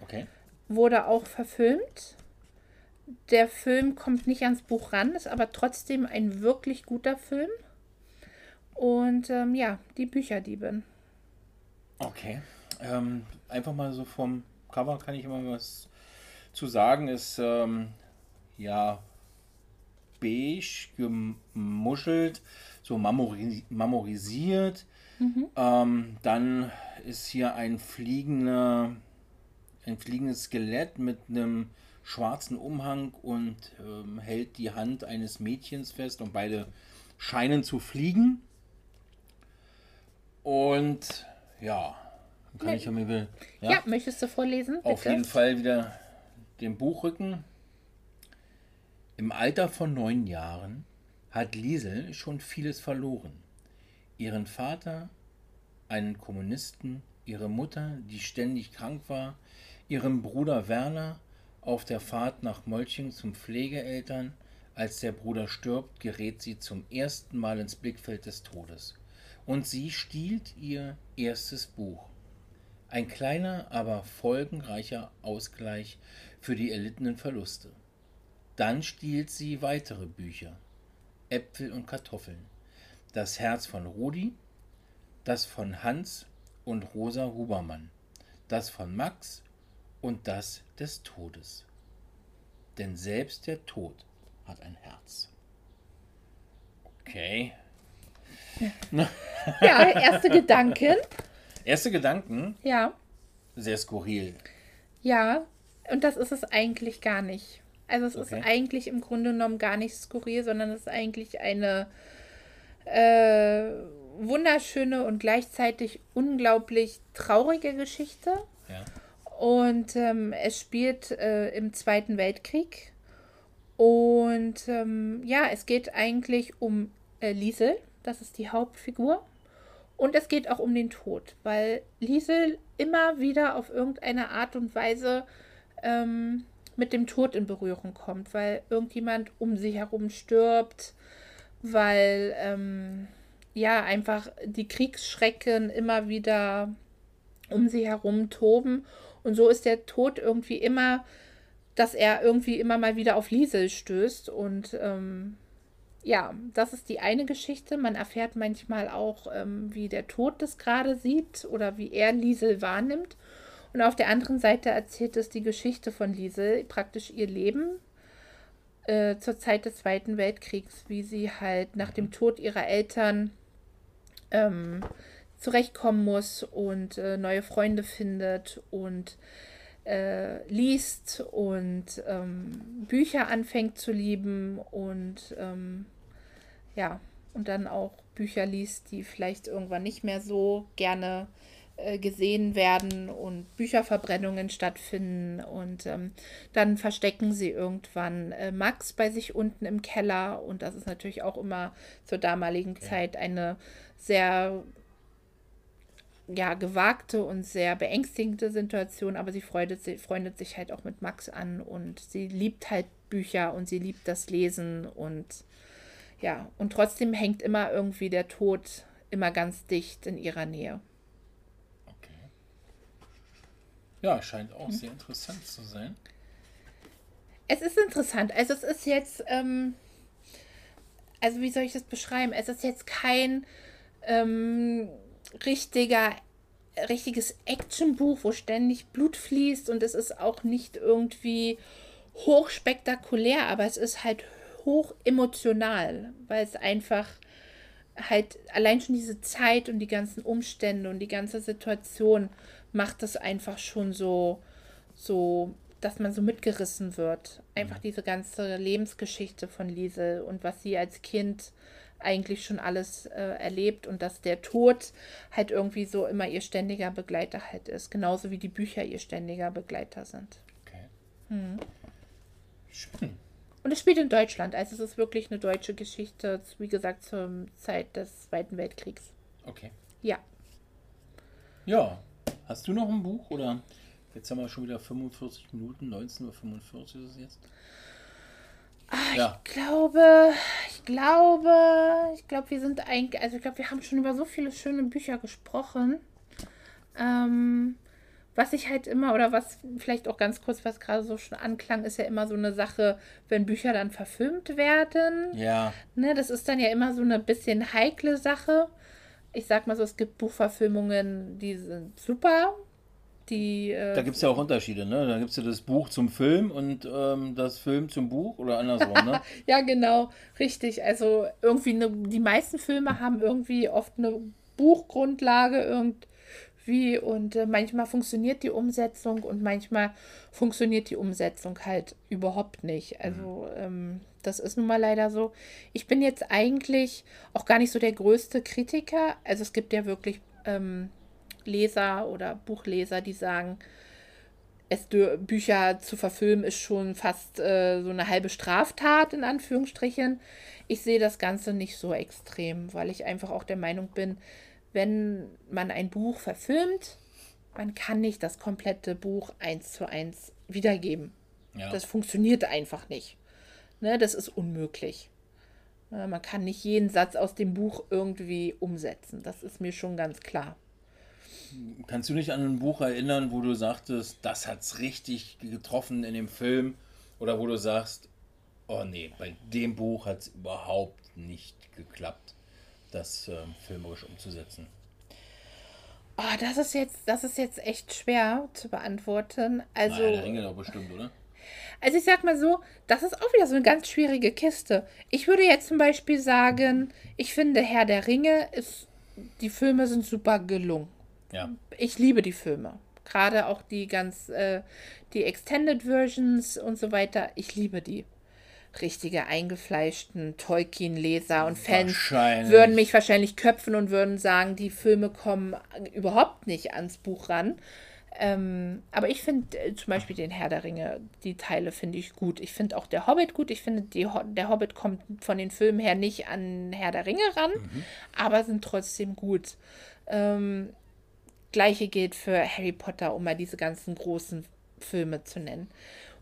Okay. wurde auch verfilmt. Der Film kommt nicht ans Buch ran, ist aber trotzdem ein wirklich guter Film. Und ähm, ja, die Bücherdiebin. Okay. Ähm, einfach mal so vom Cover kann ich immer was zu sagen. Ist ähm, ja beige gemuschelt, so marmori marmorisiert. Ähm, dann ist hier ein fliegender, ein fliegendes Skelett mit einem schwarzen Umhang und ähm, hält die Hand eines Mädchens fest und beide scheinen zu fliegen. Und ja, kann ich ja mir wieder, Ja, möchtest du vorlesen? auf bitte? jeden Fall wieder den Buchrücken. Im Alter von neun Jahren hat Liesel schon vieles verloren. Ihren Vater, einen Kommunisten, ihre Mutter, die ständig krank war, ihren Bruder Werner auf der Fahrt nach Molching zum Pflegeeltern. Als der Bruder stirbt, gerät sie zum ersten Mal ins Blickfeld des Todes. Und sie stiehlt ihr erstes Buch. Ein kleiner, aber folgenreicher Ausgleich für die erlittenen Verluste. Dann stiehlt sie weitere Bücher. Äpfel und Kartoffeln. Das Herz von Rudi, das von Hans und Rosa Hubermann, das von Max und das des Todes. Denn selbst der Tod hat ein Herz. Okay. Ja, erste Gedanken. Erste Gedanken, Ja, sehr skurril. ja. Und das ist es eigentlich gar nicht. Also es Okay. ist eigentlich im Grunde genommen gar nicht skurril, sondern es ist eigentlich eine äh, wunderschöne und gleichzeitig unglaublich traurige Geschichte. Ja. Und ähm, es spielt äh, im Zweiten Weltkrieg. Und ähm, ja, es geht eigentlich um äh, Liesel, das ist die Hauptfigur. Und es geht auch um den Tod, weil Liesel immer wieder auf irgendeine Art und Weise ähm, mit dem Tod in Berührung kommt, weil irgendjemand um sie herum stirbt, weil ähm, ja einfach die Kriegsschrecken immer wieder um sie herum toben. Und so ist der Tod irgendwie immer, dass er irgendwie immer mal wieder auf Liesel stößt. Und ähm, ja, das ist die eine Geschichte. Man erfährt manchmal auch, ähm, wie der Tod das gerade sieht oder wie er Liesel wahrnimmt. Und auf der anderen Seite erzählt es die Geschichte von Liesel, praktisch ihr Leben äh, zur Zeit des Zweiten Weltkriegs, wie sie halt nach dem Tod ihrer Eltern ähm, zurechtkommen muss und äh, neue Freunde findet und äh, liest und ähm, Bücher anfängt zu lieben und ähm, ja, und dann auch Bücher liest, die vielleicht irgendwann nicht mehr so gerne äh, gesehen werden und Bücherverbrennungen stattfinden und ähm, dann verstecken sie irgendwann äh, Max bei sich unten im Keller und das ist natürlich auch immer zur damaligen Zeit eine sehr ja, gewagte und sehr beängstigende Situation, aber sie freundet, sie freundet sich halt auch mit Max an und sie liebt halt Bücher und sie liebt das Lesen und ja, und trotzdem hängt immer irgendwie der Tod immer ganz dicht in ihrer Nähe. Okay. Ja, scheint auch sehr interessant zu sein. Es ist interessant. Also es ist jetzt, ähm, also wie soll ich das beschreiben? Es ist jetzt kein ähm, richtiger, richtiges Actionbuch, wo ständig Blut fließt und es ist auch nicht irgendwie hochspektakulär, aber es ist halt hoch emotional, weil es einfach halt allein schon diese Zeit und die ganzen Umstände und die ganze Situation macht es einfach schon so, so, dass man so mitgerissen wird. Einfach diese ganze Lebensgeschichte von Liesel und was sie als Kind eigentlich schon alles äh, erlebt und dass der Tod halt irgendwie so immer ihr ständiger Begleiter halt ist. Genauso wie die Bücher ihr ständiger Begleiter sind. Okay. Schön. Und es spielt in Deutschland, also es ist wirklich eine deutsche Geschichte, wie gesagt, zur Zeit des Zweiten Weltkriegs. Okay. Ja. Ja. Hast du noch ein Buch oder jetzt haben wir schon wieder 45 Minuten, 19.45 Uhr ist es jetzt. Ah, Ja. Ich glaube, ich glaube, ich glaube, wir sind eigentlich, also ich glaube, wir haben schon über so viele schöne Bücher gesprochen. Ähm, was ich halt immer, oder was vielleicht auch ganz kurz, was gerade so schon anklang, ist ja immer so eine Sache, wenn Bücher dann verfilmt werden. Ja, Ne, das ist dann ja immer so eine bisschen heikle Sache. Ich sag mal so, es gibt Buchverfilmungen, die sind super. Die, äh, da gibt es ja auch Unterschiede, ne? Da gibt es ja das Buch zum Film und ähm, das Film zum Buch oder andersrum, ne? [laughs] Ja, genau, richtig. Also irgendwie eine, die meisten Filme haben irgendwie oft eine Buchgrundlage irgendwie und äh, manchmal funktioniert die Umsetzung und manchmal funktioniert die Umsetzung halt überhaupt nicht. Also ähm, das ist nun mal leider so. Ich bin jetzt eigentlich auch gar nicht so der größte Kritiker. Also es gibt ja wirklich ähm, Leser oder Buchleser, die sagen, es Bücher zu verfilmen ist schon fast äh, so eine halbe Straftat in Anführungsstrichen. Ich sehe das Ganze nicht so extrem, weil ich einfach auch der Meinung bin, wenn man ein Buch verfilmt, man kann nicht das komplette Buch eins zu eins wiedergeben. Ja. Das funktioniert einfach nicht. Ne, das ist unmöglich. Ne, man kann nicht jeden Satz aus dem Buch irgendwie umsetzen. Das ist mir schon ganz klar. Kannst du dich an ein Buch erinnern, wo du sagtest, das hat's richtig getroffen in dem Film? Oder wo du sagst, oh nee, bei dem Buch hat es überhaupt nicht geklappt, das ähm, filmerisch umzusetzen? Oh, das ist jetzt, das ist jetzt echt schwer zu beantworten. Also, Nein, der Ringe doch bestimmt, oder? also ich sag mal so, das ist auch wieder so eine ganz schwierige Kiste. Ich würde jetzt zum Beispiel sagen, ich finde Herr der Ringe ist, die Filme sind super gelungen. Ja. Ich liebe die Filme. Gerade auch die ganz, äh, die Extended Versions und so weiter. Ich liebe die. Richtige eingefleischten Tolkien-Leser und Fans würden mich wahrscheinlich köpfen und würden sagen, die Filme kommen überhaupt nicht ans Buch ran. Ähm, aber ich finde äh, zum Beispiel den Herr der Ringe, die Teile finde ich gut. Ich finde auch der Hobbit gut. Ich finde, die, Ho- der Hobbit kommt von den Filmen her nicht an Herr der Ringe ran, aber sind trotzdem gut. Ähm, Gleiche gilt für Harry Potter, um mal diese ganzen großen Filme zu nennen.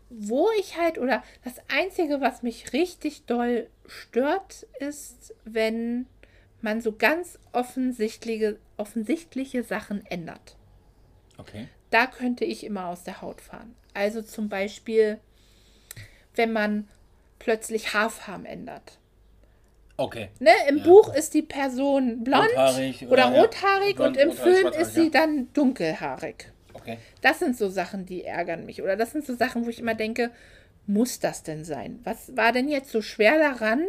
Wo ich halt, oder das Einzige, was mich richtig doll stört, ist, wenn man so ganz offensichtliche, offensichtliche Sachen ändert. Okay. Da könnte ich immer aus der Haut fahren. Also zum Beispiel, wenn man plötzlich Haarfarben ändert. Okay. Ne, Im Ja. Buch ist die Person blond Rothaarig oder, oder, rothaarig blond, und im rothaarig, Film ist sie dann dunkelhaarig. Okay. Das sind so Sachen, die ärgern mich. Oder das sind so Sachen, wo ich immer denke, muss das denn sein? Was war denn jetzt so schwer daran,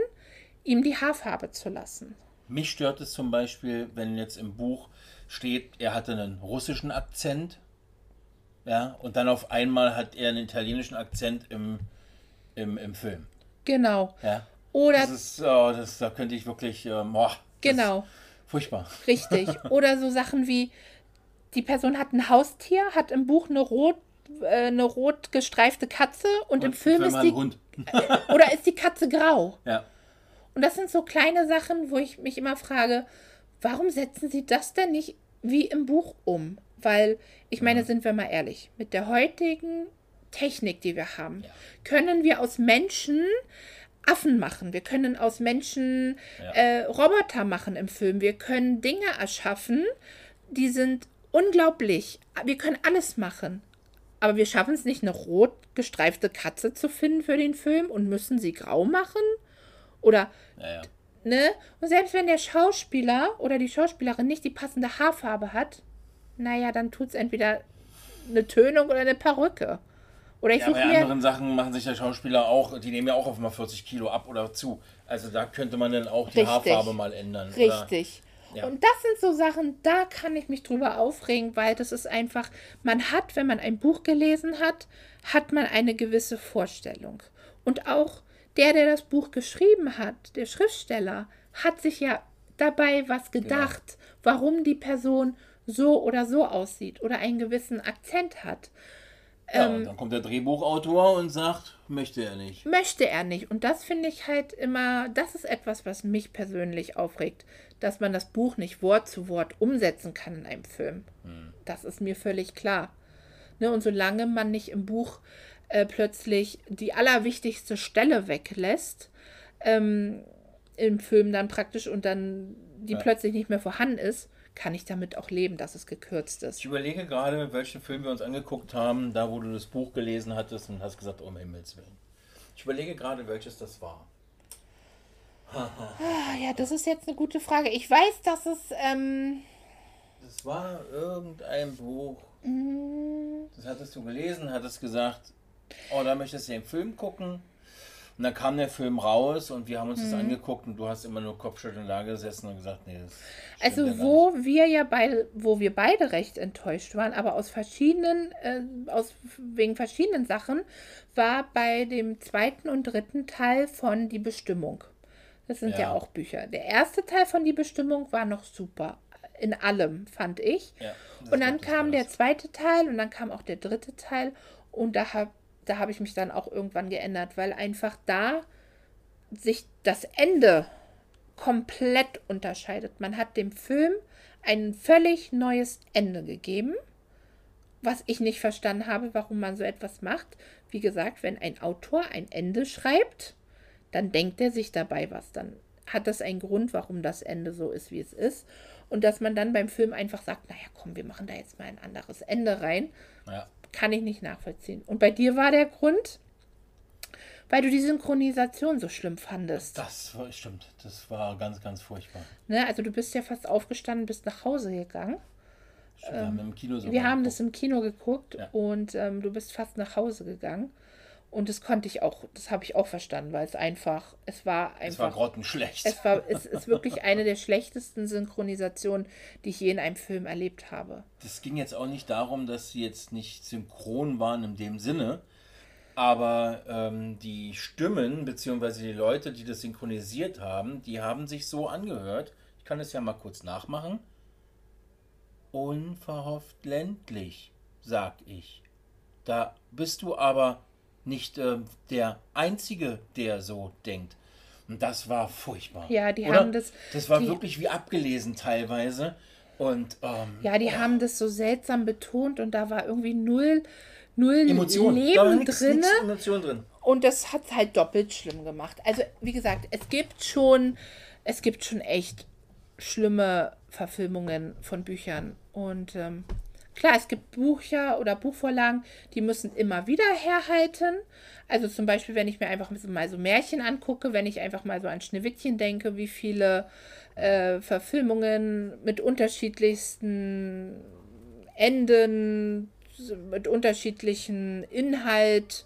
ihm die Haarfarbe zu lassen? Mich stört es zum Beispiel, wenn jetzt im Buch steht, er hatte einen russischen Akzent. Ja, und dann auf einmal hat er einen italienischen Akzent im, im, im Film. Genau. Ja. Oder Das ist, oh, das, da könnte ich wirklich, ähm, das genau, furchtbar. richtig. [laughs] Oder so Sachen wie, die Person hat ein Haustier, hat im Buch eine rot, äh, eine rot gestreifte Katze und, im Film ist die, Hund. [laughs] oder ist die Katze grau? Ja. Und das sind so kleine Sachen, wo ich mich immer frage, warum setzen sie das denn nicht wie im Buch um? Weil, ich meine, sind wir mal ehrlich, mit der heutigen Technik, die wir haben, Ja. können wir aus Menschen Affen machen. Wir können aus Menschen Ja. äh, Roboter machen im Film. Wir können Dinge erschaffen, die sind unglaublich. Wir können alles machen. Aber wir schaffen es nicht, eine rot gestreifte Katze zu finden für den Film und müssen sie grau machen? Oder Ja, ja. Ne? Und selbst wenn der Schauspieler oder die Schauspielerin nicht die passende Haarfarbe hat, naja, dann tut es entweder eine Tönung oder eine Perücke. Oder ich Ja, bei anderen Sachen machen sich ja Schauspieler auch, die nehmen ja auch auf mal 40 Kilo ab oder zu. Also da könnte man dann auch die Richtig. Haarfarbe mal ändern. Richtig. Ja. Und das sind so Sachen, da kann ich mich drüber aufregen, weil das ist einfach, man hat, wenn man ein Buch gelesen hat, hat man eine gewisse Vorstellung. Und auch der, der das Buch geschrieben hat, der Schriftsteller, hat sich ja dabei was gedacht, warum die Person so oder so aussieht oder einen gewissen Akzent hat. Ja, Ähm, und dann kommt der Drehbuchautor und sagt, möchte er nicht. möchte er nicht. Und das finde ich halt immer, das ist etwas, was mich persönlich aufregt, dass man das Buch nicht Wort zu Wort umsetzen kann in einem Film. Das ist mir völlig klar. Ne, und solange man nicht im Buch äh, plötzlich die allerwichtigste Stelle weglässt ähm, im Film dann praktisch und dann die Ja. plötzlich nicht mehr vorhanden ist, kann ich damit auch leben, dass es gekürzt ist. Ich überlege gerade, welchen Film wir uns angeguckt haben, da wo du das Buch gelesen hattest und hast gesagt, um Himmels Willen. Ich überlege gerade, welches das war. Ah, ja, das ist jetzt eine gute Frage. Ich weiß, dass es ähm, Das war irgendein Buch. Das hattest du gelesen, hattest gesagt, oh, da möchtest du den Film gucken. Und dann kam der Film raus und wir haben uns das angeguckt und du hast immer nur Kopfschütteln da gesessen und gesagt, nee, das Also ja wo wir ja beide, wo wir beide recht enttäuscht waren, aber aus verschiedenen, äh, aus wegen verschiedenen Sachen, war bei dem zweiten und dritten Teil von Die Bestimmung. Das sind ja, Ja. auch Bücher. Der erste Teil von Die Bestimmung war noch super. In allem, fand ich. Ja, und dann kam der zweite Teil und dann kam auch der dritte Teil. Und da habe da hab ich mich dann auch irgendwann geändert, weil einfach da sich das Ende komplett unterscheidet. Man hat dem Film ein völlig neues Ende gegeben, was ich nicht verstanden habe, warum man so etwas macht. Wie gesagt, wenn ein Autor ein Ende schreibt, dann denkt er sich dabei was. Dann hat das einen Grund, warum das Ende so ist, wie es ist. Und dass man dann beim Film einfach sagt, naja, komm, wir machen da jetzt mal ein anderes Ende rein, Ja. Kann ich nicht nachvollziehen. Und bei dir war der Grund, weil du die Synchronisation so schlimm fandest. Das war, stimmt, das war ganz, ganz furchtbar. Ne? Also du bist ja fast aufgestanden, bist nach Hause gegangen. Stimmt, wir haben Ähm, Wir haben das im Kino geguckt Ja. und ähm, du bist fast nach Hause gegangen. Und das konnte ich auch, das habe ich auch verstanden, weil es einfach, es war Es war einfach, grottenschlecht. es war, es ist wirklich eine der schlechtesten Synchronisationen, die ich je in einem Film erlebt habe. Das ging jetzt auch nicht darum, dass sie jetzt nicht synchron waren in dem Sinne, aber ähm, die Stimmen beziehungsweise die Leute, die das synchronisiert haben, die haben sich so angehört. Ich kann es ja mal kurz nachmachen. Unverhofft ländlich, sag ich. Da bist du aber nicht ähm, der Einzige, der so denkt. Und das war furchtbar. Ja, die Oder? haben das- Das war die- wirklich wie abgelesen teilweise. Und ähm, Ja, die haben das so seltsam betont und da war irgendwie null, null war Leben nix, drin. nix Emotion drin. Und das hat es halt doppelt schlimm gemacht. Also, wie gesagt, es gibt schon, es gibt schon echt schlimme Verfilmungen von Büchern. Und ähm, klar, es gibt Bücher oder Buchvorlagen, die müssen immer wieder herhalten. Also zum Beispiel, wenn ich mir einfach mal so Märchen angucke, wenn ich einfach mal so an Schneewittchen denke, wie viele äh, Verfilmungen mit unterschiedlichsten Enden, mit unterschiedlichen Inhalt,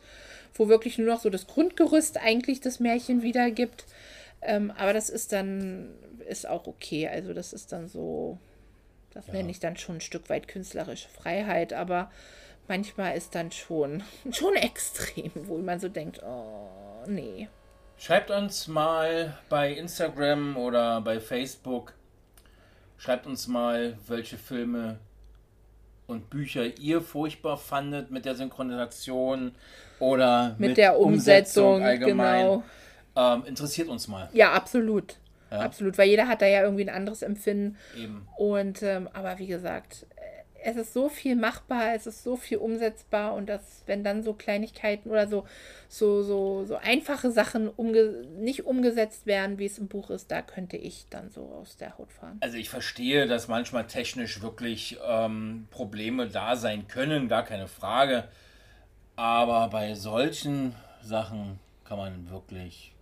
wo wirklich nur noch so das Grundgerüst eigentlich das Märchen wiedergibt. Ähm, aber das ist dann, ist auch okay. Also das ist dann so, das nenne ich dann schon ein Stück weit künstlerische Freiheit, aber manchmal ist dann schon, [laughs] schon extrem, wo man so denkt, oh, nee. Schreibt uns mal bei Instagram oder bei Facebook, schreibt uns mal, welche Filme und Bücher ihr furchtbar fandet mit der Synchronisation oder Mit, der Umsetzung, allgemein. genau. Ähm, interessiert uns mal. Ja, absolut. Absolut, weil jeder hat da ja irgendwie ein anderes Empfinden. Eben. Und ähm, aber wie gesagt, äh, es ist so viel machbar, es ist so viel umsetzbar und das, wenn dann so Kleinigkeiten oder so, so, so, so einfache Sachen umge nicht umgesetzt werden, wie es im Buch ist, da könnte ich dann so aus der Haut fahren. Also ich verstehe, dass manchmal technisch wirklich ähm, Probleme da sein können, gar keine Frage. Aber bei solchen Sachen kann man wirklich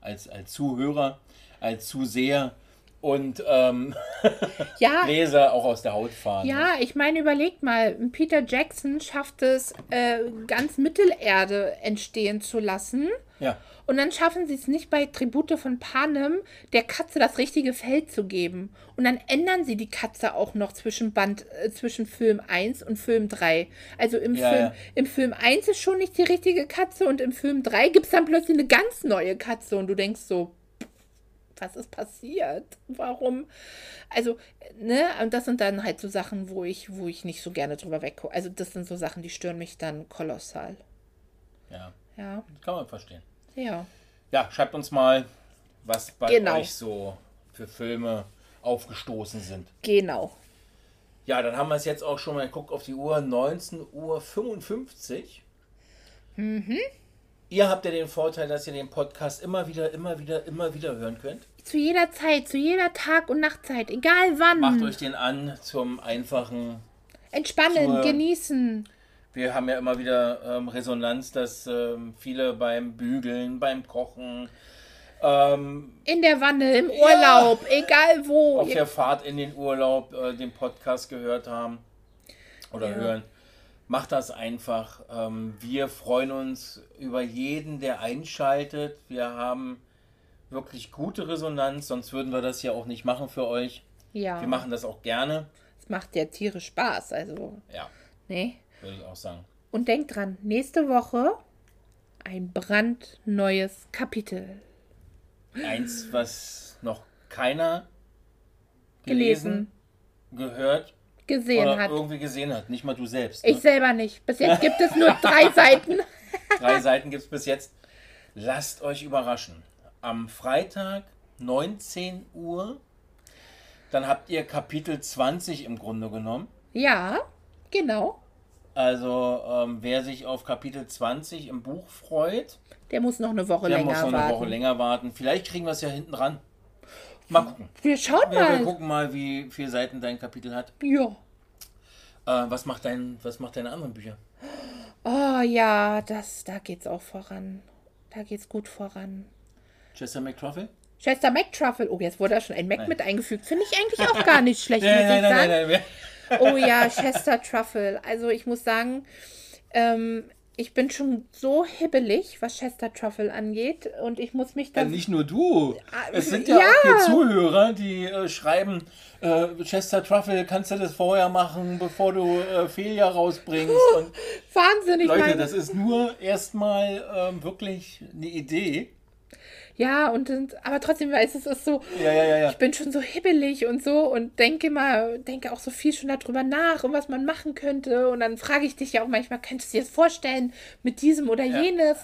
als, als Zuhörer, als Zuseher und ähm, [laughs] Ja, Leser auch aus der Haut fahren. ja, ich meine, überlegt mal, Peter Jackson schafft es, äh, ganz Mittelerde entstehen zu lassen. Ja. Und dann schaffen sie es nicht bei Tribute von Panem, der Katze das richtige Fell zu geben. Und dann ändern sie die Katze auch noch zwischen Band, äh, zwischen Film 1 und Film 3. Also im, Ja, Film, ja. im Film 1 ist schon nicht die richtige Katze und im Film 3 gibt es dann plötzlich eine ganz neue Katze und du denkst so, was ist passiert? Warum? Also, ne, und das sind dann halt so Sachen, wo ich, wo ich nicht so gerne drüber weggucke. Also, das sind so Sachen, die stören mich dann kolossal. ja, Ja, kann man verstehen. ja. Ja, schreibt uns mal, was bei Genau. euch so für Filme aufgestoßen sind. Genau. Ja, dann haben wir es jetzt auch schon mal, guck auf die Uhr, 19.55 Uhr. Ihr habt ja den Vorteil, dass ihr den Podcast immer wieder, immer wieder, immer wieder hören könnt. Zu jeder Zeit, zu jeder Tag- und Nachtzeit, egal wann. Macht euch den an zum einfachen. Entspannen, zur- genießen. Wir haben ja immer wieder ähm, Resonanz, dass ähm, viele beim Bügeln, beim Kochen, ähm, In der Wanne, im Urlaub, egal wo. auf der Fahrt in den Urlaub äh, den Podcast gehört haben oder Ja. hören. Macht das einfach. Ähm, wir freuen uns über jeden, der einschaltet. Wir haben wirklich gute Resonanz, sonst würden wir das ja auch nicht machen für euch. ja, Wir machen das auch gerne. es macht ja tierisch Spaß, also, Ja, ne? würde ich auch sagen. Und denkt dran, nächste Woche ein brandneues Kapitel. Eins, was noch keiner Gelesen, gelesen, gehört gesehen oder hat. irgendwie gesehen hat. Nicht mal du selbst. Ich Ne? selber nicht. Bis jetzt gibt es nur drei [laughs] Seiten. Drei Seiten gibt es bis jetzt. Lasst euch überraschen. Am Freitag, 19 Uhr, dann habt ihr Kapitel 20 im Grunde genommen. Ja, genau. Also, ähm, wer sich auf Kapitel 20 im Buch freut, Der muss noch eine Woche der länger muss noch eine warten. Woche länger warten. Vielleicht kriegen wir es ja hinten dran. Mal gucken. Wir schauen wir mal. gucken mal, wie viele Seiten dein Kapitel hat. Ja. Äh, was, macht dein, was macht deine anderen Bücher? Oh ja, das, da geht's auch voran. Da geht's gut voran. Chester McTruffle? Chester McTruffle. Oh, jetzt wurde da schon ein Mac mit eingefügt. Finde ich eigentlich [laughs] auch gar nicht schlecht, muss Nein, ich nein, nein, sagen. nein, nein. Oh ja, Chester Truffle. Also ich muss sagen, ähm, ich bin schon so hibbelig, was Chester Truffle angeht. Und ich muss mich Ja, da. nicht nur du. Es sind ja, ja. auch hier Zuhörer, die äh, schreiben, äh, Chester Truffle, kannst du das vorher machen, bevor du äh, Felia rausbringst? Und [laughs] Wahnsinnig, Leute, das ist nur erstmal ähm, wirklich eine Idee. Ja, und, aber trotzdem weiß es ist so. Ja, ja, ja. Ich bin schon so hibbelig und so und denke mal, denke auch so viel schon darüber nach und was man machen könnte. Und dann frage ich dich ja auch manchmal, könntest du dir das vorstellen mit diesem oder jenes?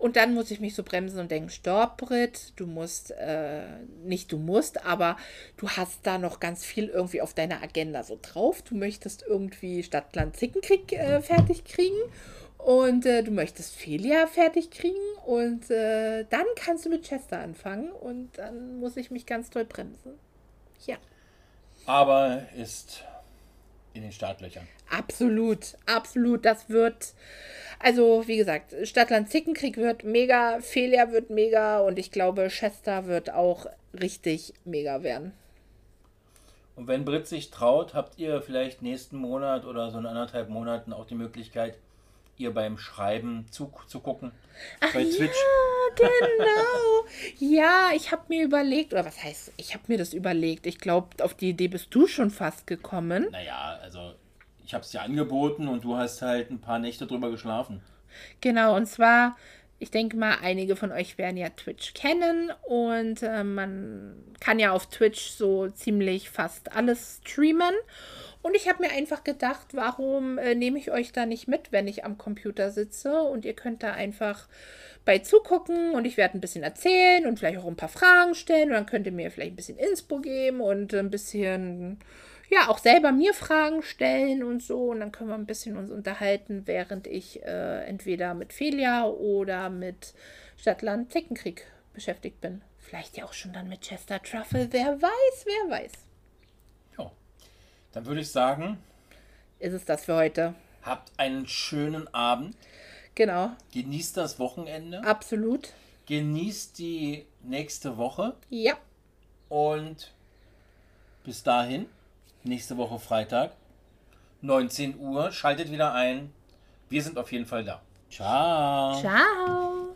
Und dann muss ich mich so bremsen und denken, stopp, Brit, du musst, äh, nicht du musst, aber du hast da noch ganz viel irgendwie auf deiner Agenda so drauf. Du möchtest irgendwie Stadtland Zickenkrieg äh, fertig kriegen. Und äh, du möchtest Felia fertig kriegen und äh, dann kannst du mit Chester anfangen und dann muss ich mich ganz doll bremsen. Ja, Aber ist in den Startlöchern. absolut, absolut. Das wird, also wie gesagt, Stadtland Zickenkrieg wird mega, Felia wird mega und ich glaube, Chester wird auch richtig mega werden. Und wenn Brit sich traut, habt ihr vielleicht nächsten Monat oder so in anderthalb Monaten auch die Möglichkeit, ihr beim Schreiben zuzugucken. Bei Twitch. Ja, genau. [laughs] ja, ich habe mir überlegt, oder was heißt, ich habe mir das überlegt. Ich glaube, auf die Idee bist du schon fast gekommen. Naja, also ich habe es dir angeboten und du hast halt ein paar Nächte drüber geschlafen. Genau, und zwar, ich denke mal, einige von euch werden ja Twitch kennen und äh, man kann ja auf Twitch so ziemlich fast alles streamen. Und ich habe mir einfach gedacht, warum äh, nehme ich euch da nicht mit, wenn ich am Computer sitze und ihr könnt da einfach bei zugucken und ich werde ein bisschen erzählen und vielleicht auch ein paar Fragen stellen und dann könnt ihr mir vielleicht ein bisschen Inspo geben und ein bisschen ja, auch selber mir Fragen stellen und so. Und dann können wir ein bisschen uns unterhalten, während ich äh, entweder mit Felia oder mit Stadtland Zickenkrieg beschäftigt bin. Vielleicht ja auch schon dann mit Chester Truffle. Wer weiß, wer weiß. Dann würde ich sagen, Ist es das für heute? habt einen schönen Abend. Genau, Genießt das Wochenende. absolut. Genießt die nächste Woche. Ja, Und bis dahin, nächste Woche Freitag, 19 Uhr, schaltet wieder ein. Wir sind auf jeden Fall da. Ciao. ciao.